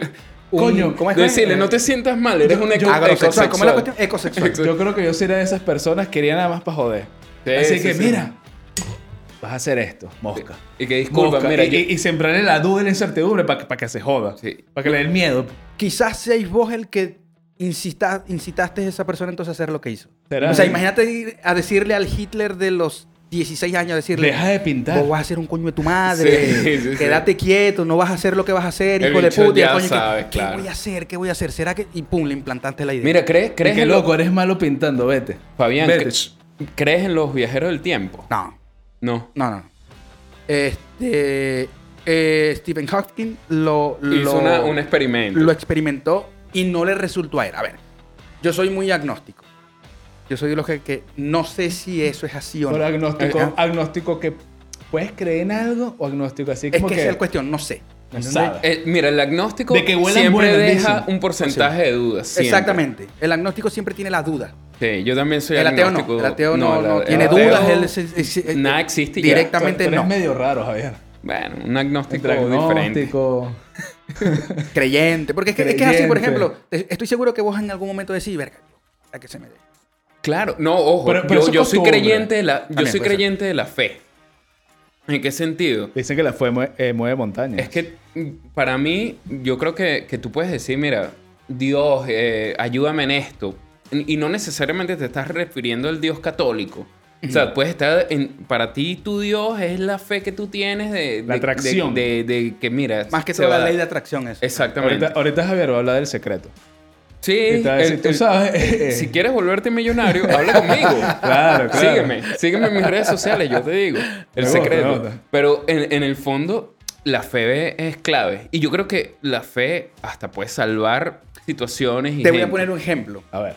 un- Coño, ¿cómo es que- Decirle, no te sientas mal, eres Yo- un eco- Agrosexual. ¿Cómo es la ecosexual. cuestión? Ecosexual. Yo creo que yo sería de esas personas que irían nada más para joder. Sí, Así sí, que sí. mira, vas a hacer esto, mosca. Y que disculpa, Mosca. mira, y, yo- y- y sembrarle la duda y la incertidumbre para que se joda. Sí. Para que le den miedo. Quizás seáis vos el que incita- incitaste a esa persona entonces a hacer lo que hizo. ¿Será? O sea, imagínate ir a decirle al Hitler de los 16 años, decirle... Deja de pintar. Vos vas a hacer un coño de tu madre. Sí, sí, sí. Quédate quieto, no vas a hacer lo que vas a hacer, hijo de puta. Ya coño ¿Qué claro. voy a hacer? ¿Qué voy a hacer? ¿Será que...? Y pum, le implantaste la idea. Mira, ¿crees, crees que loco, eres malo pintando, vete. Fabián, Vete. ¿cre- ¿crees en los viajeros del tiempo? No, No. no, no. Este... eh, Stephen Hawking lo, Hizo una- un experimento. lo experimentó y no le resultó a él. A ver, yo soy muy agnóstico. Yo soy de los que, que no sé si eso es así o Pero no. agnóstico, Eh, agnóstico que puedes creer en algo o agnóstico así Es como que que, esa es la cuestión, no sé. no. Eh, mira, el agnóstico De que siempre buenas, deja dicen. un porcentaje de dudas. siempre. Exactamente. El agnóstico siempre tiene la duda. Sí, yo también soy El ateo no. agnóstico. El ateo no, la- no el tiene ateo- dudas. él es- es- es- nada existe ya. Directamente no. medio raro, Javier. Bueno, un agnóstico diferente. Creyente. Porque es que, es que es así, por ejemplo. Estoy seguro que vos en algún momento decís, verga, a que se me dé. Claro, no, ojo, Pero- pero yo, soy creyente de la, yo También soy ser. creyente de la fe. ¿En qué sentido? Dicen que la fue mue- eh, mueve montañas. Es que para mí, yo creo que, que tú puedes decir, mira, Dios, eh, ayúdame en esto. Y y no necesariamente te estás refiriendo al Dios católico. O sea, puedes estar en... Para ti, tu Dios es la fe que tú tienes de... La de- atracción. De, de- de que, mira... Más que se todo va la a ley de atracción eso. Exactamente. Ahorita, ahorita Javier va a hablar del secreto. Sí, el- tú el- sabes, si quieres volverte millonario, habla conmigo. Claro, claro. Sígueme, sígueme en mis redes sociales, yo te digo. El Me gusta, secreto. gusta. Pero en, en el fondo, la fe es clave. Y yo creo que la fe hasta puede salvar situaciones y Te voy a gente. poner un ejemplo. A ver.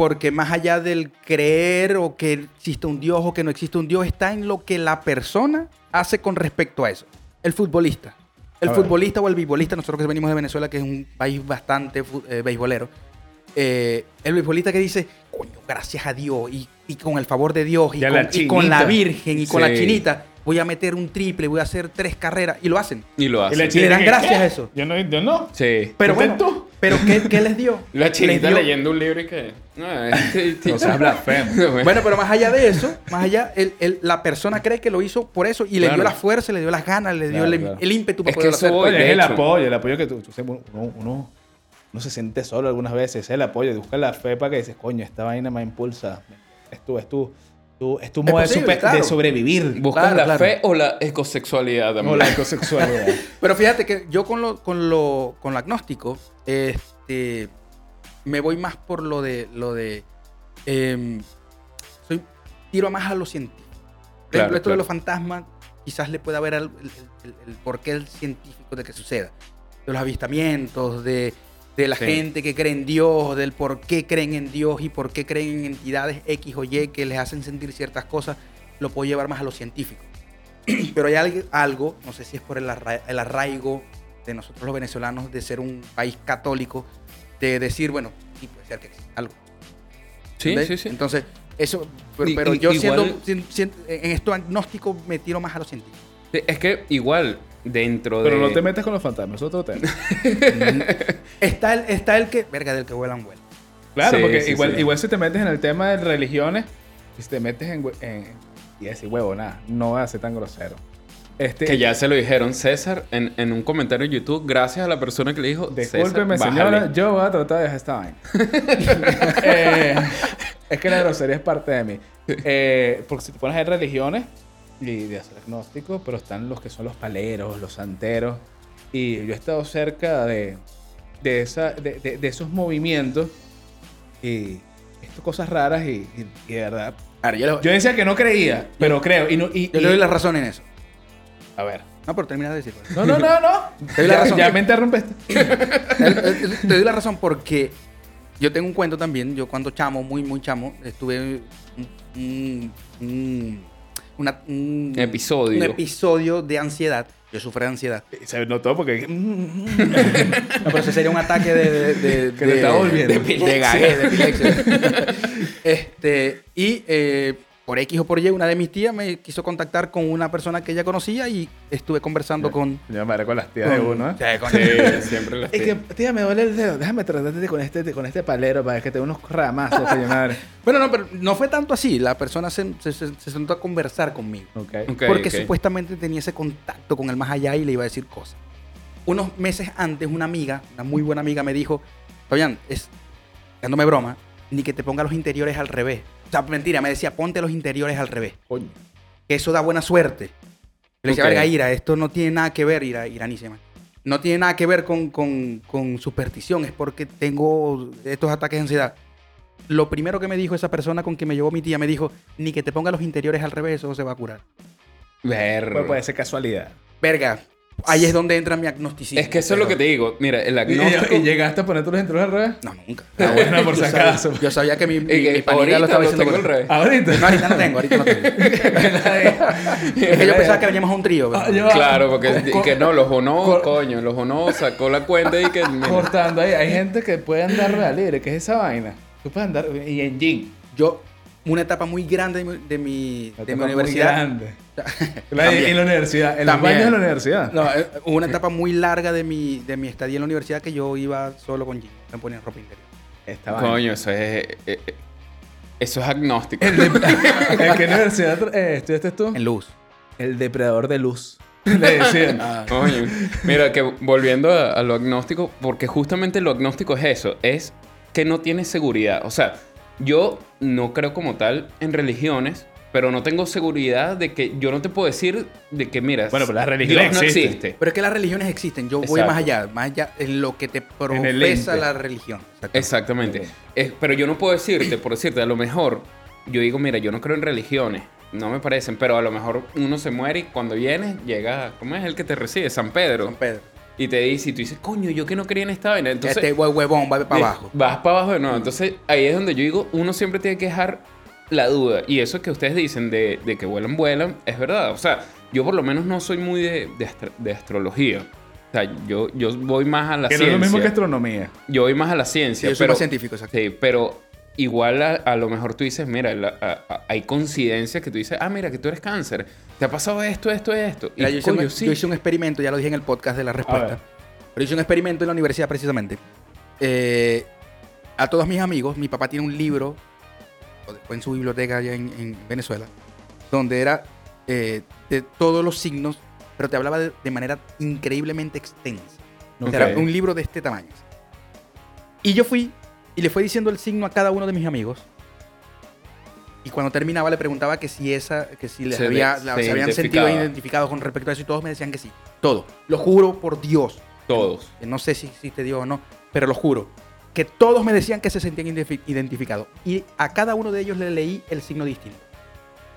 Porque más allá del creer o que existe un Dios o que no existe un Dios, está en lo que la persona hace con respecto a eso. El futbolista. El A ver. futbolista o el beisbolista, nosotros que venimos de Venezuela, que es un país bastante eh, beisbolero, eh, el beisbolista que dice, coño, gracias a Dios y, y con el favor de Dios y, Y con, la y con la chinita. Virgen y con Sí. la chinita, voy a meter un triple, voy a hacer tres carreras y lo hacen. Y lo hace. la le dan gracias ¿qué? a eso. Yo no. Yo no. Sí. Pero ¿Fuiste bueno? Pero ¿qué, qué les dio? La chinita dio- leyendo un libro y que... No, tipo- O sea, blasfemo. Bueno, pero más allá de eso, más allá, el- el- la persona cree que lo hizo por eso y le Claro. dio la fuerza, le dio las ganas, le dio Claro, el, claro. el ímpetu para Es que poderlo eso hacer. es el apoyo, el apoyo que tú, tú- uno, uno, uno se siente solo algunas veces, es el apoyo, busca la fe para que dices, coño, esta vaina me impulsa, es tu, es tu, tu- es tu Es modo de, posible, super- claro. de sobrevivir. ¿Buscas Claro, la claro. fe o la ecosexualidad también? O la ecosexualidad. Pero fíjate que yo con lo, con lo, con lo agnóstico, este, me voy más por lo de, lo de, em, soy, tiro más a lo científico. Por ejemplo, esto claro. de los fantasmas, quizás le pueda ver el, el- el- el porqué científico de que suceda. De los avistamientos, de, de la Sí. gente que cree en Dios, del por qué creen en Dios y por qué creen en entidades X o Y que les hacen sentir ciertas cosas, lo puedo llevar más a lo científico. Pero hay algo, no sé si es por el, arra- el arraigo de nosotros los venezolanos de ser un país católico, de decir, bueno, sí puede ser que exista algo. Sí, sí, sí. Entonces, eso, pero, Y- pero y- yo igual- siendo, sien- sien- en esto agnóstico me tiro más a lo científico. Es que igual, dentro Pero de... no te metas con los fantasmas, es otro tema. Está el, está el que, verga, del que vuelan, vuelan. Claro, Sí, porque sí, igual, sí. igual si te metes en el tema de religiones, si te metes en, en y decir huevo, nada, no va a ser tan grosero. Este, Que ya se lo dijeron César en, en un comentario en YouTube, gracias a la persona que le dijo. Discúlpeme, "César, señora, bájale". yo voy a tratar de dejar esta vaina. Eh, es que la grosería es parte de mí. Eh, porque si te pones a ver religiones y de hacer agnóstico, pero están los que son los paleros, los santeros. Y yo he estado cerca de, de, esa, de, de- de esos movimientos y esto cosas raras y, y- y de verdad. Ahora, yo, le- Yo decía que no creía, pero creo. Y no, y, yo le doy la razón en eso. A ver. No, pero termina de decirlo. No, no, no, no. Te doy la ya, razón. ya me interrumpiste. Te doy la razón porque yo tengo un cuento también. Yo cuando chamo, muy, muy chamo, estuve un, un- un- una- un- Episodio. un episodio de ansiedad. Yo sufrí de ansiedad. Se notó porque. No, pero ese sería un ataque de... de, de- Que te de- está volviendo. De, de de epilepsia. este, y eh, por X o por Y, una de mis tías me quiso contactar con una persona que ella conocía y estuve conversando con... Yo madre con las tías de con- uno, ¿eh? Sí, con- Sí, siempre las Es que, tía, me duele el dedo. Déjame tratarte con este, con este palero para que te dé unos ramazos, coño madre. Bueno, no, pero no fue tanto así. La persona se, se- se- se sentó a conversar conmigo. Ok. Ok, porque ok. supuestamente tenía ese contacto con el más allá y le iba a decir cosas. Unos meses antes, una amiga, una muy buena amiga, me dijo, Fabián, es, dándome broma, ni que te ponga los interiores al revés. O sea, mentira, me decía, ponte los interiores al revés. Coño. Que eso da buena suerte. Yo le decía, verga, Ira, esto no tiene nada que ver, Ira, Iraní se llama. No tiene nada que ver con, con, con superstición, es porque tengo estos ataques de ansiedad. Lo primero que me dijo esa persona con quien me llevó mi tía, me dijo, ni que te ponga los interiores al revés, eso se va a curar. Ver. Pues puede ser casualidad. Verga, ahí es donde entra mi agnosticismo. Es que eso es lo que te digo. Mira, el ¿Y, agnóstico. y llegaste a ponerte los enteros al revés? No, nunca. Ah, bueno, por si Yo sabía- acaso. Yo sabía que mi, mi, y que mi panita lo estaba lo diciendo tengo al por- revés. Ahorita. No, ahorita no tengo, ahorita no tengo. es que yo pensaba que veníamos a un trío. ¿verdad? Ah, yo- Claro, porque Co- y que no, los honó, co- coño, los honó, sacó la cuenta y que. mira, Cortando ahí. Hay gente que puede andar real libre. ¿Qué es esa vaina? Tú puedes andar. Y en jean. Yo, una etapa muy grande de mi, de mi, de mi etapa muy universidad. grande. En la universidad. En También. los baños de la universidad. No, eh, hubo una etapa muy larga de mi, de mi estadía en la universidad que yo iba solo con jeans. Me ponía ropa interior. Coño, eso es. eh, eh, eso es agnóstico. ¿En qué universidad eh, estudiaste tú? En luz. El depredador de luz. Le decían. Ah, Coño. Mira, que volviendo a, a lo agnóstico, porque justamente lo agnóstico es eso, es que no tienes seguridad. O sea, yo no creo como tal en religiones, pero no tengo seguridad de que yo no te puedo decir de que, mira, Bueno, pero la religión Dios no existe. existe. Pero es que las religiones existen. Yo voy más allá, más allá en lo que te profesa la religión. Exactamente. Es- pero yo no puedo decirte, por decirte, a lo mejor yo digo, mira, yo no creo en religiones, no me parecen, pero a lo mejor uno se muere y cuando viene llega, ¿cómo es el que te recibe? San Pedro. San Pedro. Y te dice, y tú dices, coño, yo que no creía en esta vaina. Entonces, este hue- huevón va para abajo. Vas para abajo de nuevo. Entonces, ahí es donde yo digo, uno siempre tiene que dejar la duda. Y eso que ustedes dicen de, de que vuelan, vuelan, es verdad. O sea, yo por lo menos no soy muy de, de astrología. O sea, yo, yo voy más a la Que no es ciencia. lo mismo que astronomía. Yo voy más a la Sí, ciencia. yo soy pero, más científico, exacto. Sí, pero igual a, a lo mejor tú dices, mira, la- a- a- hay coincidencias que tú dices, ah, mira, que tú eres cáncer. Te ha pasado esto, esto, esto. Mira, y yo, hice coño, un, sí. yo hice un experimento, ya lo dije en el podcast de la respuesta. Pero hice un experimento en la universidad precisamente. Eh, a todos mis amigos, mi papá tiene un libro, o después en su biblioteca allá en, en Venezuela, donde era eh, de todos los signos, pero te hablaba de, de manera increíblemente extensa. O sea. Era un libro de este tamaño. Y yo fui y le fui diciendo el signo a cada uno de mis amigos. Y cuando terminaba le preguntaba que si esa, que si les Se había, de- la- se se habían sentido identificados con respecto a eso y todos me decían que sí. Todo. Lo juro por Dios. Todos. que No sé si existe Dios o no, pero lo juro. Que todos me decían que se sentían identifi- identificados. Y a cada uno de ellos le leí el signo distinto.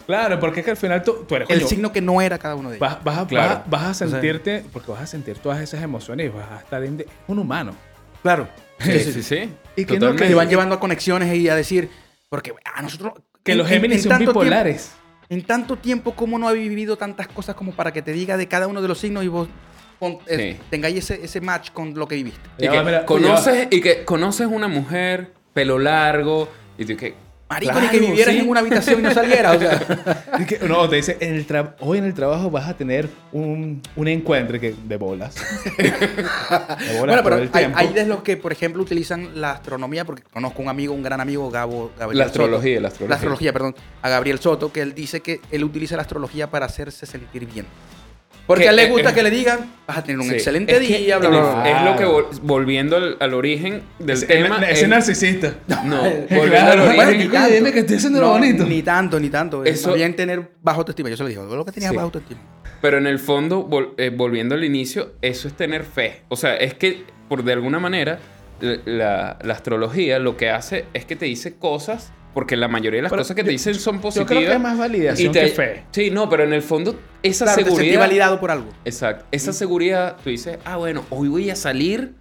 Claro, porque es que al final tú, tú eres El coño, signo que no era cada uno de ellos. Vas, vas a- Claro. vas a- sea- sentirte, porque vas a sentir todas esas emociones y vas a estar en de- un humano. Claro. Sí, sí, sí. Y que no. Que te van llevando a conexiones y a decir, porque a nosotros... Que en- los Géminis son bipolares. tiempo- en tanto tiempo, ¿cómo no ha vivido tantas cosas como para que te diga de cada uno de los signos y vos pon- eh, Sí. tengáis ese, ese match con lo que viviste? Y Ya que va, mira, conoces, y que conoces una mujer, pelo largo, y tú que... Marico, claro, ni que vivieras sí. en una habitación y no salieras. O sea, Es que- no, te dice, en el tra- hoy en el trabajo vas a tener un, un encuentro que, de bolas. de bolas Bueno, pero el hay, de los que, por ejemplo, utilizan la astronomía, porque conozco un amigo, un gran amigo, Gabo Gabriel La Soto. astrología, la astrología. La astrología, perdón, a Gabriel Soto, que él dice que él utiliza la astrología para hacerse sentir bien. Porque Que, a él le gusta que le digan, vas a tener un Sí. excelente Es día, bla, bla, bla, bla. Es lo que, Claro. vol- volviendo al, al origen del Ese- tema... ese es- narcisista. No, Claro, volviendo al bueno, origen... dime que estoy haciendo lo bonito. Ni tanto, ni tanto. Es Eso- más bien tener bajo autoestima. Yo se lo digo, lo que tenía Sí. bajo autoestima. Pero en el fondo, vol- eh, volviendo al inicio, eso es tener fe. O sea, es que, por de alguna manera, la, la- la astrología lo que hace es que te dice cosas, porque la mayoría de las Pero cosas que yo- te dicen son Yo positivas. creo que es más validación y te- que fe. Sí, no, pero en el fondo, esa Claro, te seguridad. validado por algo. Exacto. Esa seguridad, tú dices, ah, bueno, hoy voy a salir,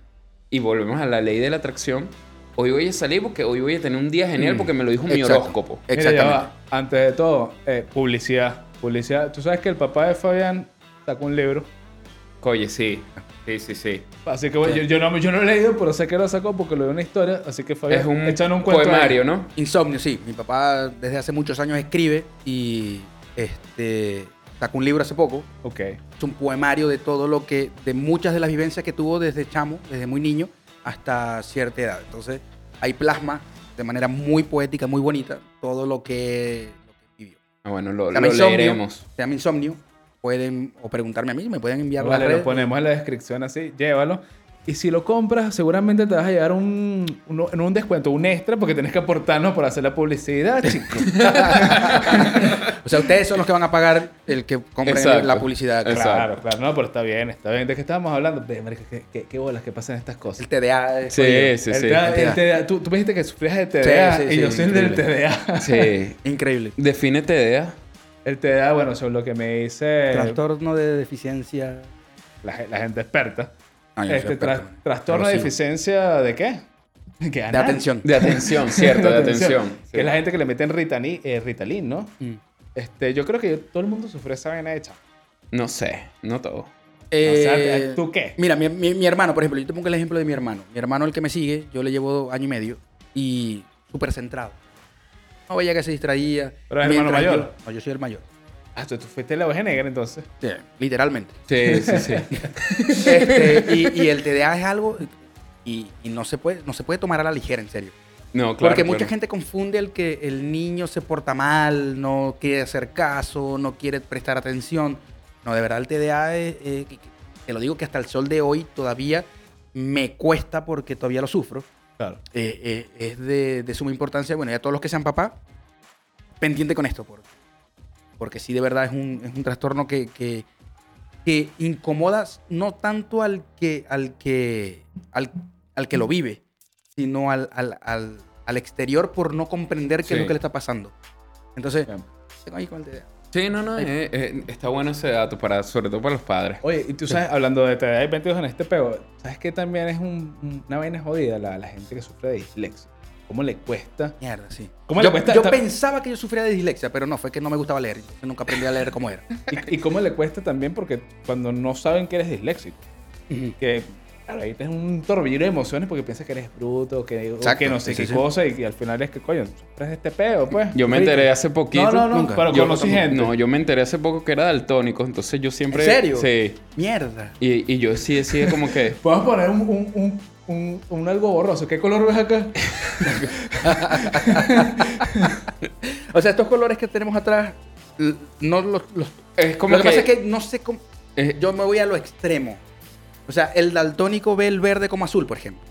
y volvemos a la ley de la atracción. Hoy voy a salir porque hoy voy a tener un día genial Mm, porque me lo dijo mi horóscopo. Mira, Exactamente. va. Antes de todo, eh, publicidad. Publicidad. Tú sabes que el papá de Fabián sacó un libro. Oye, sí. Sí, sí, sí. Así que bueno, yo, yo no, yo no lo he leído, pero sé que lo sacó porque lo dio una historia. Así que Fabián, Es un un cuento. poemario, ahí. ¿no? Insomnio, sí. Mi papá desde hace muchos años escribe y este sacó un libro hace poco Ok. es un poemario de todo lo que, de muchas de las vivencias que tuvo desde chamo, desde muy niño hasta cierta edad. Entonces, ahí plasma de manera muy poética, muy bonita, todo lo que, lo que vivió. Ah, bueno, lo, lo leeremos. Se llama Insomnio. Pueden, o preguntarme a mí, me pueden enviar Vale, lo redes. ponemos en la descripción así, llévalo. Y si lo compras, seguramente te vas a llevar un, en un descuento, un extra, porque tienes que aportarnos por hacer la publicidad, chicos. O sea, ustedes son los que van a pagar el que compren Exacto. la publicidad. Exacto. claro, claro, no, pero está bien, está bien. ¿De qué estábamos hablando? Ve, marica, qué, qué, qué bolas que pasan estas cosas. El TDA. Sí, jodido. sí, El sí. TDA, el TDA. TDA, tú, tú me dijiste que sufrías de TDA Sí, sí, y yo sí, soy el del. TDA. Sí. Increíble. Defínete idea. El TDA, bueno, sobre lo que me dice Trastorno de deficiencia. la, la gente experta. Ah, este, tra- trastorno de deficiencia de qué? ¿Qué De anal? atención. De atención, cierto, de atención. Que Sí. es la gente que le meten Ritalin, eh, Ritalin ¿no? Mm. Este, yo creo que todo el mundo sufre esa vaina hecha. No sé, no todo. o sea, Eh, ¿tú qué? Mira, mi, mi- mi hermano, por ejemplo, yo te pongo el ejemplo de mi hermano. Mi hermano, el que me sigue, yo le llevo año y medio y súper centrado. No veía que se distraía. ¿Pero es hermano mayor? yo- no, yo soy el mayor. Ah, tú, tú fuiste la oveja negra entonces. Sí, literalmente. Sí, sí, sí. Este, y, y el TDA es algo y, y no, se puede, no se puede tomar a la ligera, en serio. No, claro. Porque mucha claro. gente confunde el que el niño se porta mal, no quiere hacer caso, no quiere prestar atención. No, de verdad el TDA es, eh, te lo digo que hasta el sol de hoy todavía me cuesta porque todavía lo sufro. Claro. Eh, eh, es de, de suma importancia, bueno, ya todos los que sean papá, pendiente con esto. Porque porque sí de verdad es un, es un trastorno que, que, que incomoda no tanto al que, al que, al, al que lo vive, sino al, al, al, al exterior por no comprender qué es lo que le está pasando. Entonces, tengo ahí con el. Sí, no, no, eh, eh, está bueno ese dato, para, sobre todo para los padres. Oye, y tú sabes, hablando de TDA y 22 en este peo, ¿sabes que también es un- un- una vaina jodida la, la gente que sufre de dislexia? ¿Cómo le cuesta? Mierda, sí. ¿Cómo yo le cuesta yo esta- pensaba que yo sufría de dislexia, pero no, fue que no me gustaba leer. Yo nunca aprendí a leer como era. Y, y cómo le cuesta también porque cuando no saben que eres disléxico, que claro, ahí tienes un torbellino de emociones porque piensas que eres bruto, que, o Exacto, que no sé sí, qué sí. cosa y, que al final es que, coño, de este peo, pues. Yo me enteré hace poquito. No, no, no, Nunca. pero Yo- conocí gente. No, yo me enteré hace poco que era daltónico, entonces yo siempre... ¿En serio? Sí. Mierda. Y, y yo sí decía como que... Podemos poner un, un, un, un- un algo borroso. ¿Qué color ves acá? O sea, estos colores que tenemos atrás, no los... los- Es como lo que, pasa es que no sé cómo... Yo me voy a lo extremo. O sea, el daltónico ve el verde como azul, por ejemplo.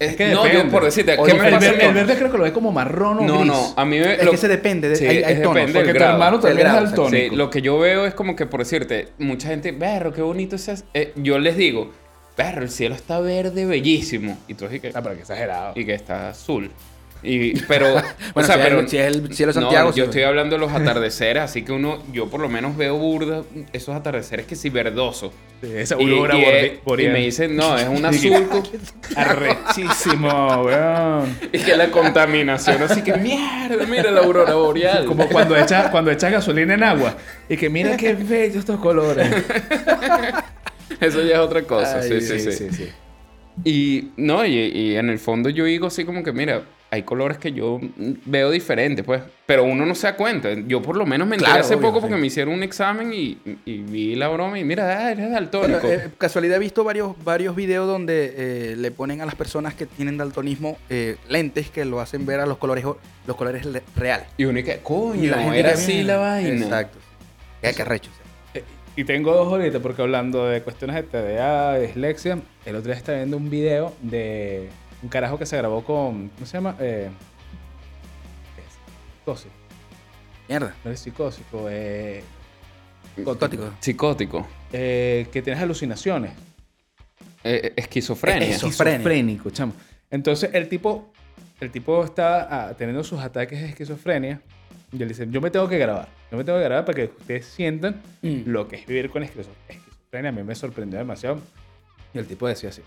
es- Es que no, depende. yo por decirte, ¿qué no, me el, pasa ver- con- el verde creo que lo ve como marrón o No, gris. no, a mí me... Es lo- que se depende. de- Sí, hay, hay es tonos. depende Porque tu hermano también es daltónico. Sí, lo que yo veo es como que, por decirte, mucha gente, berro, qué bonito ese... eh, yo les digo, berro, el cielo está verde, bellísimo. Y tú así que... Ah, pero que exagerado. Y que está azul. Y, pero, o Bueno, sea, si, pero... es, si es el cielo de No, Santiago... yo sí. estoy hablando de los atardeceres, así que uno, yo por lo menos veo burda esos atardeceres que sí verdosos. Sí, esa Y, aurora y y me dicen, no, es un azul. Arrechísimo, weón. Y que la contaminación, así que mierda, mira la aurora boreal. Como cuando echas cuando echas gasolina en agua. Y que mira qué bellos estos colores. Eso ya es otra cosa, Ay, sí, sí, sí, Y no, y, y en el fondo yo digo así como que, mira, hay colores que yo veo diferentes, pues. Pero uno no se da cuenta. Yo por lo menos me enteré Claro, hace obvio, poco sí. porque me hicieron un examen y, y vi la broma y mira, ah, eres daltónico. eh, casualidad he visto varios, varios videos donde eh, le ponen a las personas que tienen daltonismo eh, lentes que lo hacen ver a los colores, los colores le- reales. y uno que, coño, Y la gente era así la vaina. Exacto. Qué arrecho. Eh, Y tengo dos ahorita porque hablando de cuestiones de TDA, de dislexia, el otro día estaba viendo un video de un carajo que se grabó con, ¿cómo se llama? Eh, psicosis. Mierda. No es psicósico, eh, Psicótico. Psicótico. eh, que tienes alucinaciones. Eh, esquizofrenia. Eso. Esquizofrénico, chamo. Entonces el tipo, el tipo está ah, teniendo sus ataques de esquizofrenia y él dice, yo me tengo que grabar. Yo me tengo que grabar para que ustedes sientan Mm. lo que es vivir con esquizo- esquizofrenia. A mí me sorprendió demasiado. Y el tipo decía así,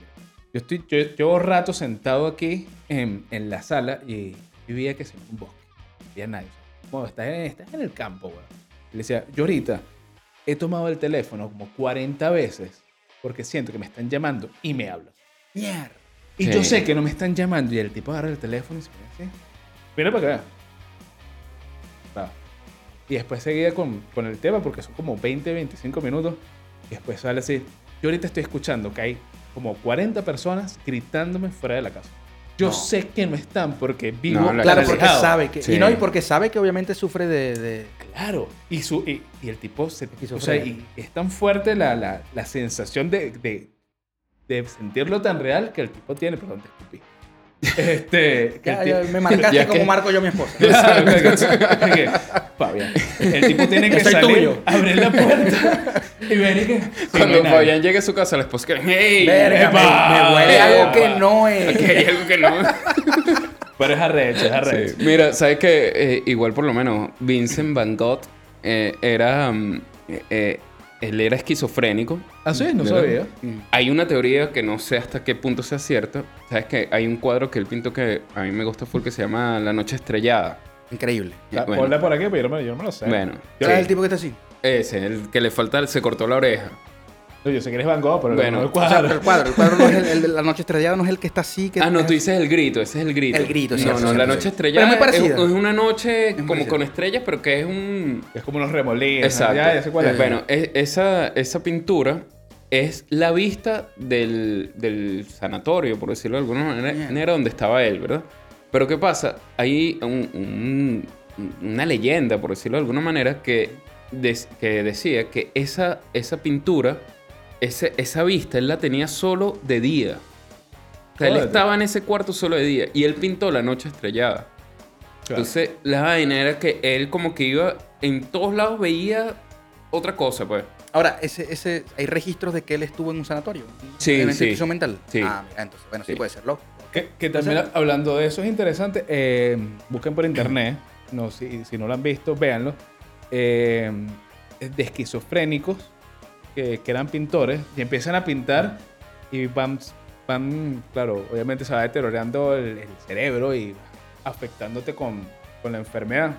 yo estoy, yo llevo rato sentado aquí en, en la sala y vivía que se un bosque. No había nadie. Como estás en, estás en el campo, güey. Y le decía, yo ahorita he tomado el teléfono como 40 veces porque siento que me están llamando y me hablan. Mierda. Y Sí. yo sé que no me están llamando y el tipo agarra el teléfono y se pone así. Mira para acá. Y después seguía con, con el tema porque son como 20, 25 minutos. Y después sale así. Yo ahorita estoy escuchando que hay como 40 personas gritándome fuera de la casa. Yo No. sé que no están porque vivo No, la- Claro, porque sabe que. Sí. Y no, y porque sabe que obviamente sufre de. de- Claro. Y, su, y, y el tipo se... O sea, y es tan fuerte la, la, la sensación de, de, de sentirlo tan real que el tipo tiene... Perdón, te escupí. Este... que Ya, me marcaste Ya como que- marco yo a mi esposa. Que, Fabián, el tipo tiene que Soy salir, tuyo. abrir la puerta y ver y que... Cuando. Fabián llegue a su casa, la esposa que, ¡Hey! Verga, Epa, me, me huele algo epa. que no es. Aquí hay algo que no. Pero es arrecho, es arrecho. Sí. Mira, ¿sabes qué? igual por lo menos Vincent Van Gogh eh, era... mm, eh, él era esquizofrénico. ¿Ah, sí? No ¿verdad? sabía. Hay una teoría que no sé hasta qué punto sea cierta. ¿Sabes que Hay un cuadro que él pintó que a mí me gusta full que se llama La Noche Estrellada. Increíble. Ah, Bueno. Ponla por aquí, pero yo no me, yo no me lo sé. Bueno, Yo, ¿Sabes sí. el tipo que está así? ese, el que le falta, se cortó la oreja. Yo sé que eres Van Gogh, pero Bueno, no el O sea, cuadro. pero el cuadro. El cuadro no es el, el de la noche estrellada, no es el que está así. Que Ah, no, es- tú dices el grito, ese es el grito. El grito, No, cierto, no, cierto, la noche estrellada Pero es muy es, parecida. es una noche muy como parecida. con estrellas, pero que es un... Es como unos remolinos. Exacto. Ya, ya sé cuál es. Eh, Bueno, es- esa, esa pintura es la vista del, del sanatorio, por decirlo de alguna manera, donde estaba él, ¿verdad? Pero ¿qué pasa? Hay un- un- una leyenda, por decirlo de alguna manera, que, des- que decía que esa, esa pintura, ese- esa vista, él la tenía solo de día. O sea, él estaba en ese cuarto solo de día y él pintó la noche estrellada. Entonces, la vaina era que él como que iba en todos lados veía otra cosa, pues. Ahora, ese, ese, ¿hay registros de que él estuvo en un sanatorio? Sí, ¿En una sí. institución mental? Sí. Ah, mira, entonces, bueno, sí, Sí. puede ser loco. Que, que también hablando de eso es interesante. eh, busquen por internet. No, si, si no lo han visto, véanlo. eh, de esquizofrénicos que, que eran pintores y empiezan a pintar y van, van claro, obviamente se va deteriorando el, el cerebro y afectándote con, con la enfermedad.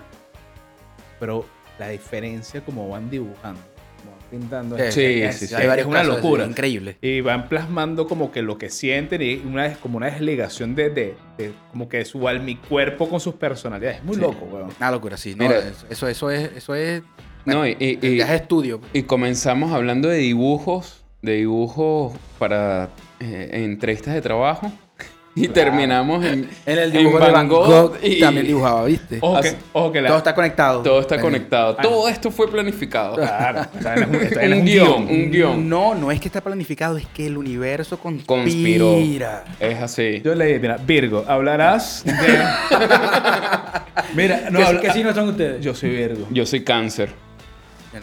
Pero la diferencia como van dibujando, como van pintando, es- Sí, es- sí, sí. es varios una casos, locura. es increíble. Y van plasmando como que lo que sienten y una, como una desligación de, de, de como que su alma y cuerpo con sus personalidades. Es muy Sí. loco, weón. Una locura, sí. No, Mira. eso, eso, eso es, eso es, No, y, y- y- estudio. y comenzamos hablando de dibujos, de dibujos para eh, entrevistas de trabajo. Y terminamos en, En el en dibujo de Van Gogh y también dibujaba, ¿viste? Ojo que, Así- ojo que la- Todo está conectado. todo está conectado. ah. Todo esto fue planificado. Claro, es un, guion, un guion. No, no es que está planificado, es que el universo conspira. Conspiró. Es así. Yo leí, mira, Virgo, hablarás de... mira, no, ¿Qué, habla- qué signos son ustedes? Yo soy Virgo. Yo soy cáncer.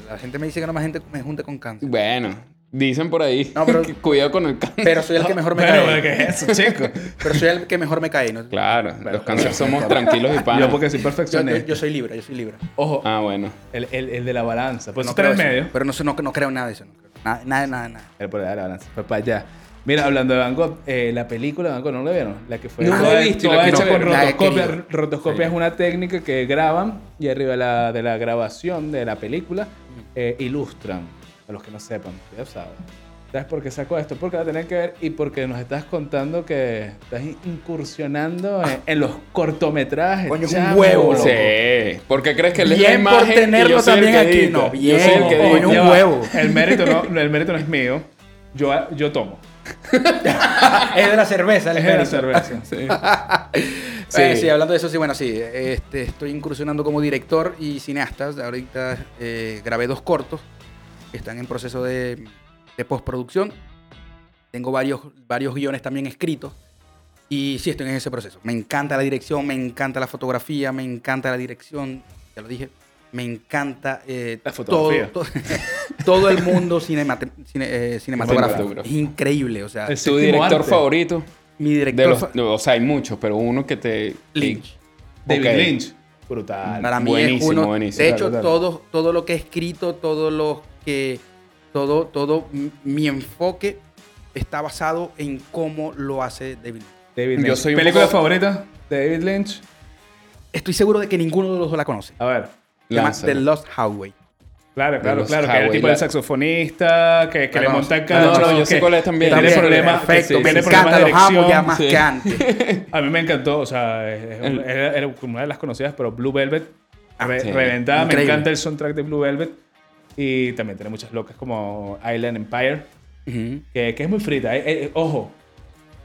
La gente me dice que no me, gente, me junte con cáncer. Bueno, dicen por ahí. No, pero- que cuidado con el cáncer. Pero soy el que mejor me Pero, cae. ¿qué es eso, chico? Pero soy el que mejor me cae. ¿no? Claro, los cáncer somos tranquilos y panos. Yo porque soy Yo, yo- perfeccionista. yo soy Libra, yo soy Libra. Ojo, Ah, bueno. el, el, el de la balanza. Pues no está en medio. Pero no, sé, no, no creo nada de eso. no creo. Nada, nada, nada. nada. El por de la balanza. Fue para allá. Mira, hablando de Van Gogh, eh, la película de Van Gogh, ¿no la vieron? La que fue No la he visto la toda quiero hecha con. La he rotoscopia. Rotoscopia Sí. es una técnica que graban y arriba de la, de la grabación de la película eh, ilustran. A los que no sepan, ya saben. ¿Sabes por qué saco esto? Porque la tienen que ver y porque nos estás contando que estás incursionando en, en los cortometrajes. Coño, es un huevo, loco. Sí. Porque crees que él es la Bien por y tenerlo yo también que aquí. edita. No, Yo bien. soy el que Coño, un huevo. El mérito no, el mérito no es mío. Yo, yo tomo. es de la cerveza, el Es de la cerveza. Sí. Sí. Sí. sí, hablando de eso, sí, bueno, sí. Este, estoy incursionando como director y cineasta. Ahorita eh, grabé dos cortos que están en proceso de, de postproducción. Tengo varios, varios guiones también escritos. Y sí, estoy en ese proceso. Me encanta la dirección, me encanta la fotografía, me encanta la dirección. Ya lo dije. Me encanta eh, La fotografía. Todo, todo, todo el mundo cinemate- cine- eh, cinematográfico. Cinematográfico. Es increíble. O sea, El ¿Tu director arte. favorito? mi De director. los, fa- no, o sea, hay muchos, pero uno que te... Lynch. David. Lynch. Brutal. Para mí Buenísimo, es uno. buenísimo. De hecho, todo, todo lo que he escrito, todo lo que. Todo, todo mi enfoque está basado en cómo lo hace David. David Yo Lynch. soy un ¿Película poco- favorita de David Lynch? Estoy seguro de que ninguno de los dos la conoce. A ver. Se llama. The Lost Highway. Claro, claro, claro. Que es el tipo la- de saxofonista, que, que La le monta el No, cacho. no, yo sé que- cuál es también. que Tiene problemas, perfecto. sí, me sí, tiene encanta, problemas de los amo ya más Sí. que antes. A mí me encantó, o sea, es- El- era, era una de las conocidas, pero Blue Velvet, Ah, re- sí. reventada. Me Increíble. encanta el soundtrack de Blue Velvet. Y también tiene muchas locas como Island Empire, Ujú. que, que es muy frita. Eh, eh, ojo,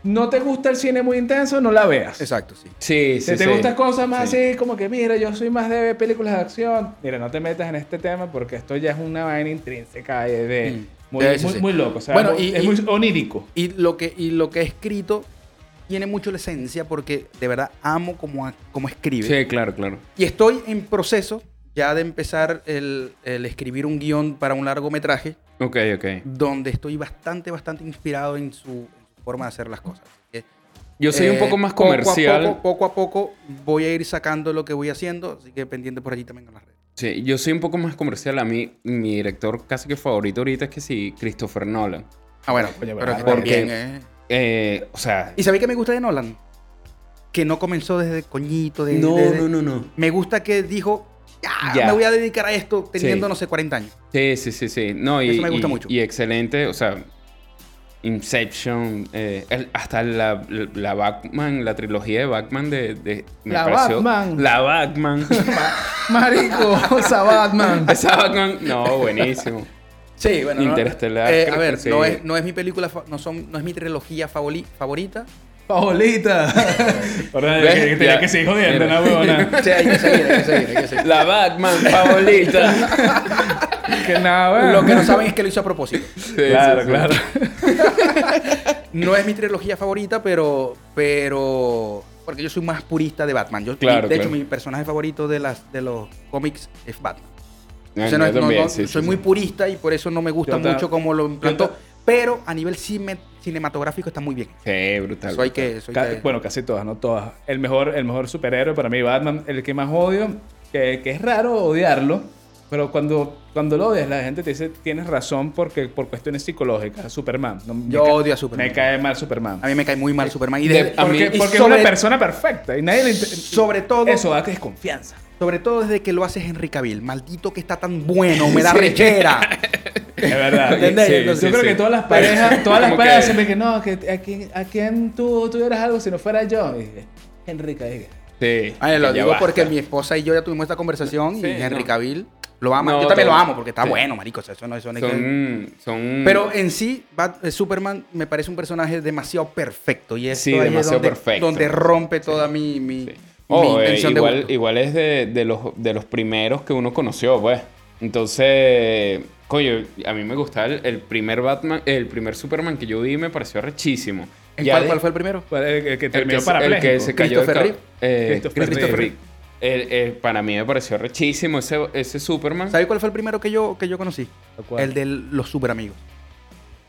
no te gusta el cine muy intenso, no la veas. Exacto, sí. Sí, Si sí, te sí. gustan cosas más Sí. así, como que mira, yo soy más de películas de acción. Mira, no te metas en este tema porque esto ya es una vaina intrínseca de, de- Mm. muy, muy, sí. muy loco. O sea, Bueno, y- es y- muy onírico. Y lo que, y lo que he escrito tiene mucho la esencia porque de verdad amo como, como escribe. Sí, claro, claro. Y estoy en proceso ya de empezar el, el escribir un guion para un largometraje Ok, ok. donde estoy bastante, bastante inspirado en su forma de hacer las cosas. Así que, Yo soy un eh, poco más poco a comercial. Poco, poco a poco voy a ir sacando lo que voy haciendo, así que pendiente por allí también con las redes. Sí, yo soy un poco más comercial. A mí, mi director casi que favorito ahorita es que sí, Christopher Nolan. Ah, bueno, Coño, pero que Porque- también, eh. Eh, o sea... ¿Y sabéis qué me gusta de Nolan? Que no comenzó desde coñito, de, No, desde- no, no, no. Me gusta que dijo, ya, Ya. me voy a dedicar a esto teniendo, Sí. no sé, 40 años. Sí, sí, sí, sí. No, y, Eso me gusta y- mucho. Y excelente, o sea, Inception, eh, el- hasta la, la Batman, la trilogía de Batman de... de- me La pareció- Batman. La Batman. Marico, esa Batman. Esa Batman, no, buenísimo. Sí, bueno. no- Interestelar, eh, creo a ver, sí. no, es, no es mi película, no, son, no es mi trilogía favoli- favorita. Paolita. Ahora que, que tenía Ya. que seguir jodiendo, una huevona. Sí, hay que seguir, hay que seguir, hay que seguir. La Batman favorita. Que nada, weón. Lo que no saben es que lo hizo a propósito. Sí, Claro, sí, sí. claro. No es mi trilogía favorita, pero, pero porque yo soy más purista de Batman. Yo, Claro, de hecho, mi personaje favorito de, las, de los cómics es Batman. No, O sea, no- no- también, no- sí, soy sí, muy sí. purista y por eso no me gusta Yo mucho como lo implantó. Pero a nivel cine- cinematográfico está muy bien. Sí, brutal. Eso hay que... eso hay Ca- que- Bueno, casi todas, no todas. El mejor, el mejor superhéroe para mí, Batman, el que más odio, que, que es raro odiarlo, pero cuando, cuando lo odias, la gente te dice, tienes razón porque por cuestiones psicológicas, Superman. No, Yo odio a Superman. Me cae mal Superman. A mí me cae muy mal Superman. Y De- desde- a mí- porque y porque sobre- es una persona perfecta y nadie le Sobre todo... Eso da desconfianza. Sobre todo desde que lo hace Henry Cavill. Maldito que está tan bueno, me da Sí. rechera. Es verdad. ¿Entendés? Sí, Entonces, Yo creo sí. que todas las parejas, todas las parejas que- siempre que no, que a quién, a quién tú tuvieras algo si no fuera yo. Y dije. Sí. Ay, lo digo porque mi esposa y yo ya tuvimos esta conversación y Henry no. Cavill lo ama. No, yo también todo- lo amo porque está sí. bueno, marico. o sea, eso no, eso no hay que- Son. Pero en sí, Bat- eh, Superman me parece un personaje demasiado perfecto. Y Sí, ahí es demasiado donde, perfecto. donde rompe toda mi, mi, Sí. mi Oh, eh, intención de igual, gusto. igual es de, de los, de los primeros que uno conoció, pues. Entonces, coño, a mí me gustaba el, el primer Batman, el primer Superman que yo vi me pareció rechísimo. ¿En Ya cuál, de- cuál fue el primero? El, el que el terminó que, para el que se cayó del Christopher Reeve. eh, Christopher Christopher Reeve. El- el- para mí me pareció rechísimo ese, ese Superman. ¿Sabes cuál fue el primero que yo, que yo conocí? ¿Cuál? El de los super amigos.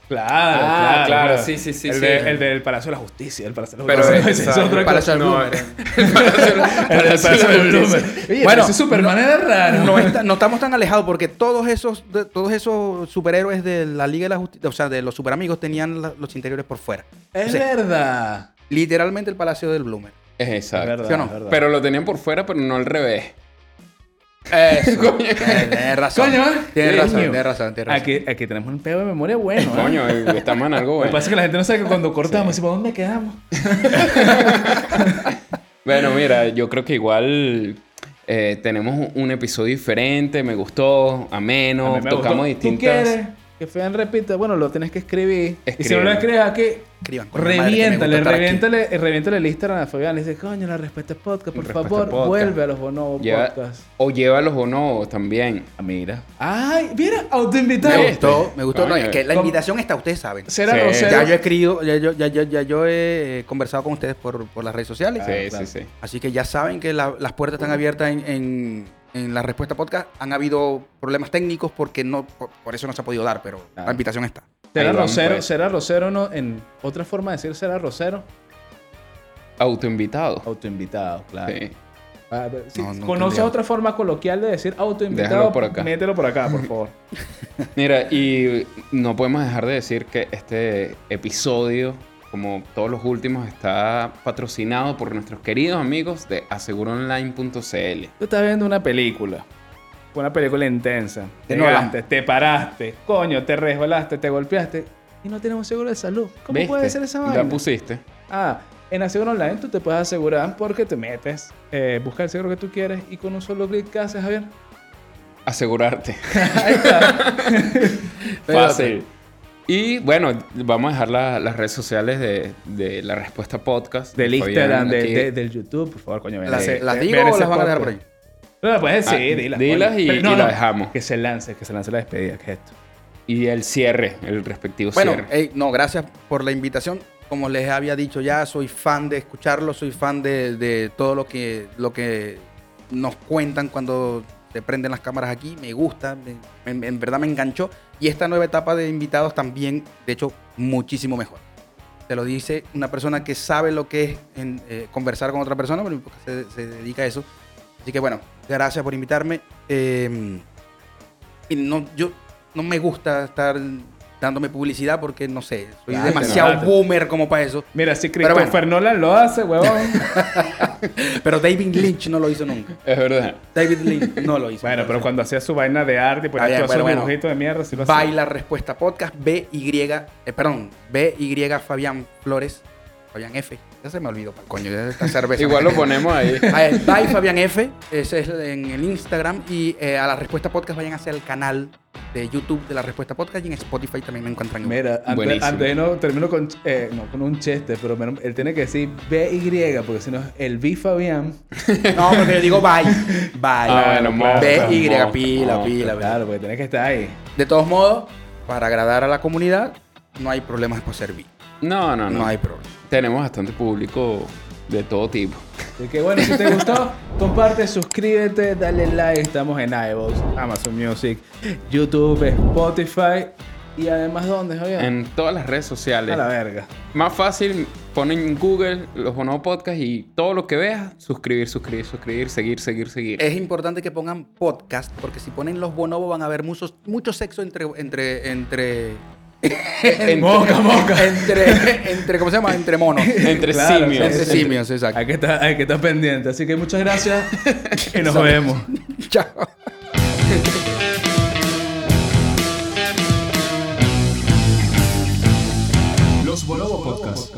Claro, Ah, claro, claro, sí, sí, sí, El, sí. de- el del Palacio de la Justicia. El Palacio de la Pero Justicia. esa- Ese es otra el Palacio del No, el Palacio del Bloomer. Oye, Bueno, ese Superman era raro. No, está- no estamos tan alejados porque todos esos, de- todos esos superhéroes de la Liga de la Justicia, o sea, de los superamigos, tenían la- los interiores por fuera. Es O sea, verdad. Literalmente el Palacio del Bloomer. Es exacto. verdad, ¿Sí o no? es verdad. Pero lo tenían por fuera, pero no al revés. Eso. Eh, Tienes razón. Coño, ¿eh? Tienes Coño. razón, tienes razón, tienes razón. Aquí, aquí tenemos un pedo de memoria bueno. ¿eh? Coño, estamos en algo Lo que bueno. pasa es que la gente no sabe que cuando cortamos, y ¿por dónde quedamos? Bueno, mira, yo creo que igual eh, tenemos un- episodio diferente, me gustó, ameno, me tocamos gustó. distintas... ¿Tú quieres que Fean repita? Bueno, lo tienes que escribir. Y si no lo escribes aquí, Escriban, reviéntale, reviéntale, reviéntale el Instagram a Fabián. Le dice, coño, la respuesta es podcast, por favor, podcast. vuelve a los bonobos Lleva- podcast. o llévalos o no también. Ah, mira. Ay, mira, autoinvitado. Me gustó, me gustó. No, es que la invitación está, ustedes saben. Será Sí. Rosero. Ya yo he escrito, ya yo, ya, yo- ya yo he eh, conversado con ustedes por, por las redes sociales. sí, claro. sí, sí. Así que ya saben que la- las puertas están abiertas en, en- en la respuesta podcast. Han habido problemas técnicos porque no, por, por eso no se ha podido dar, pero Claro. la invitación está. ¿Será Ahí Rosero? pues. ¿Será Rosero no? En otra forma de decir será Rosero. Autoinvitado. Autoinvitado, claro. Sí. Ah, si No, no ¿Conoces entendía. otra forma coloquial de decir autoinvitado? Déjalo por acá. Mételo por acá, por favor. Mira, y no podemos dejar de decir que este episodio, como todos los últimos, está patrocinado por nuestros queridos amigos de aseguronline.cl. Tú estás viendo una película. Una película intensa. Te te paraste, coño, te resbalaste, te golpeaste y no tenemos seguro de salud. ¿Cómo ¿Viste? puede ser esa La vaina? pusiste. Ah, en Aseguro Online tú te puedes asegurar porque te metes, eh, buscas el seguro que tú quieres y con un solo clic, ¿qué haces, Javier? Asegurarte. Ahí está. Fácil. Y bueno, vamos a dejar la- las redes sociales de, de la respuesta podcast. Del Instagram, de- del YouTube, por favor, coño. ¿Las, digo o las van a dejar por ahí? No, pues sí, Ah, dilas. dilas y- y la dejamos. Que se lance, que se lance la despedida, que es esto. Y el cierre, el respectivo Bueno, cierre. ey, no, gracias por la invitación. Como les había dicho ya, soy fan de escucharlo, soy fan de, de todo lo que, lo que nos cuentan cuando se prenden las cámaras aquí. Me gusta, me- en, en verdad me enganchó. Y esta nueva etapa de invitados también, de hecho, muchísimo mejor. Te lo dice una persona que sabe lo que es eh, conversar con otra persona, pero se, dedica a eso. Así que bueno, gracias por invitarme. Eh, no, yo no me gusta estar dándome publicidad porque no sé, soy demasiado boomer como para eso. Mira, si Christopher Nolan lo hace, huevón. Pero David Lynch no lo hizo nunca. Es verdad. David Lynch no lo hizo. bueno, pero cuando hacía su vaina de arte y ponía Ah, bueno, bueno. dibujitos de mierda, sí lo hacía. Baila Respuesta Podcast, BY, eh, perdón, BY Fabián Flores, Fabián F. Ya se me olvidó, coño, ya esta cerveza. Igual lo ponemos ahí. Bye Fabián F, ese es en el Instagram y eh, a la Respuesta Podcast vayan hacia el canal de YouTube de la Respuesta Podcast y en Spotify también me encuentran. Mira, antes, no termino con, eh, no, con un chiste, pero él tiene que decir BY, porque si no, el B Fabián. No, porque yo digo bye, bye. Ah, bueno, BY, pila, pila, pila. Claro, porque tiene que estar ahí. De todos modos, para agradar a la comunidad, no hay problemas por servir. No, no, no. No hay problema. Tenemos bastante público De todo tipo. Así que bueno, si te gustó, comparte, suscríbete, dale like. Estamos en iVoox, Amazon Music, YouTube, Spotify. Y además, ¿dónde, Javier? En todas las redes sociales. A la verga. Más fácil, ponen en Google los Bonobo Podcast y todo lo que veas, suscribir, suscribir, suscribir, seguir, seguir, seguir. Es importante que pongan podcast, porque si ponen los bonobos van a haber mucho, mucho sexo entre. entre, entre En- Moca, moca. entre, entre, ¿cómo se llama? Entre monos. Entre Claro, simios. Entre simios, exacto. Hay que, estar, hay que estar pendiente. Así que muchas gracias y nos vemos. Chao. Los Bonobo Podcast.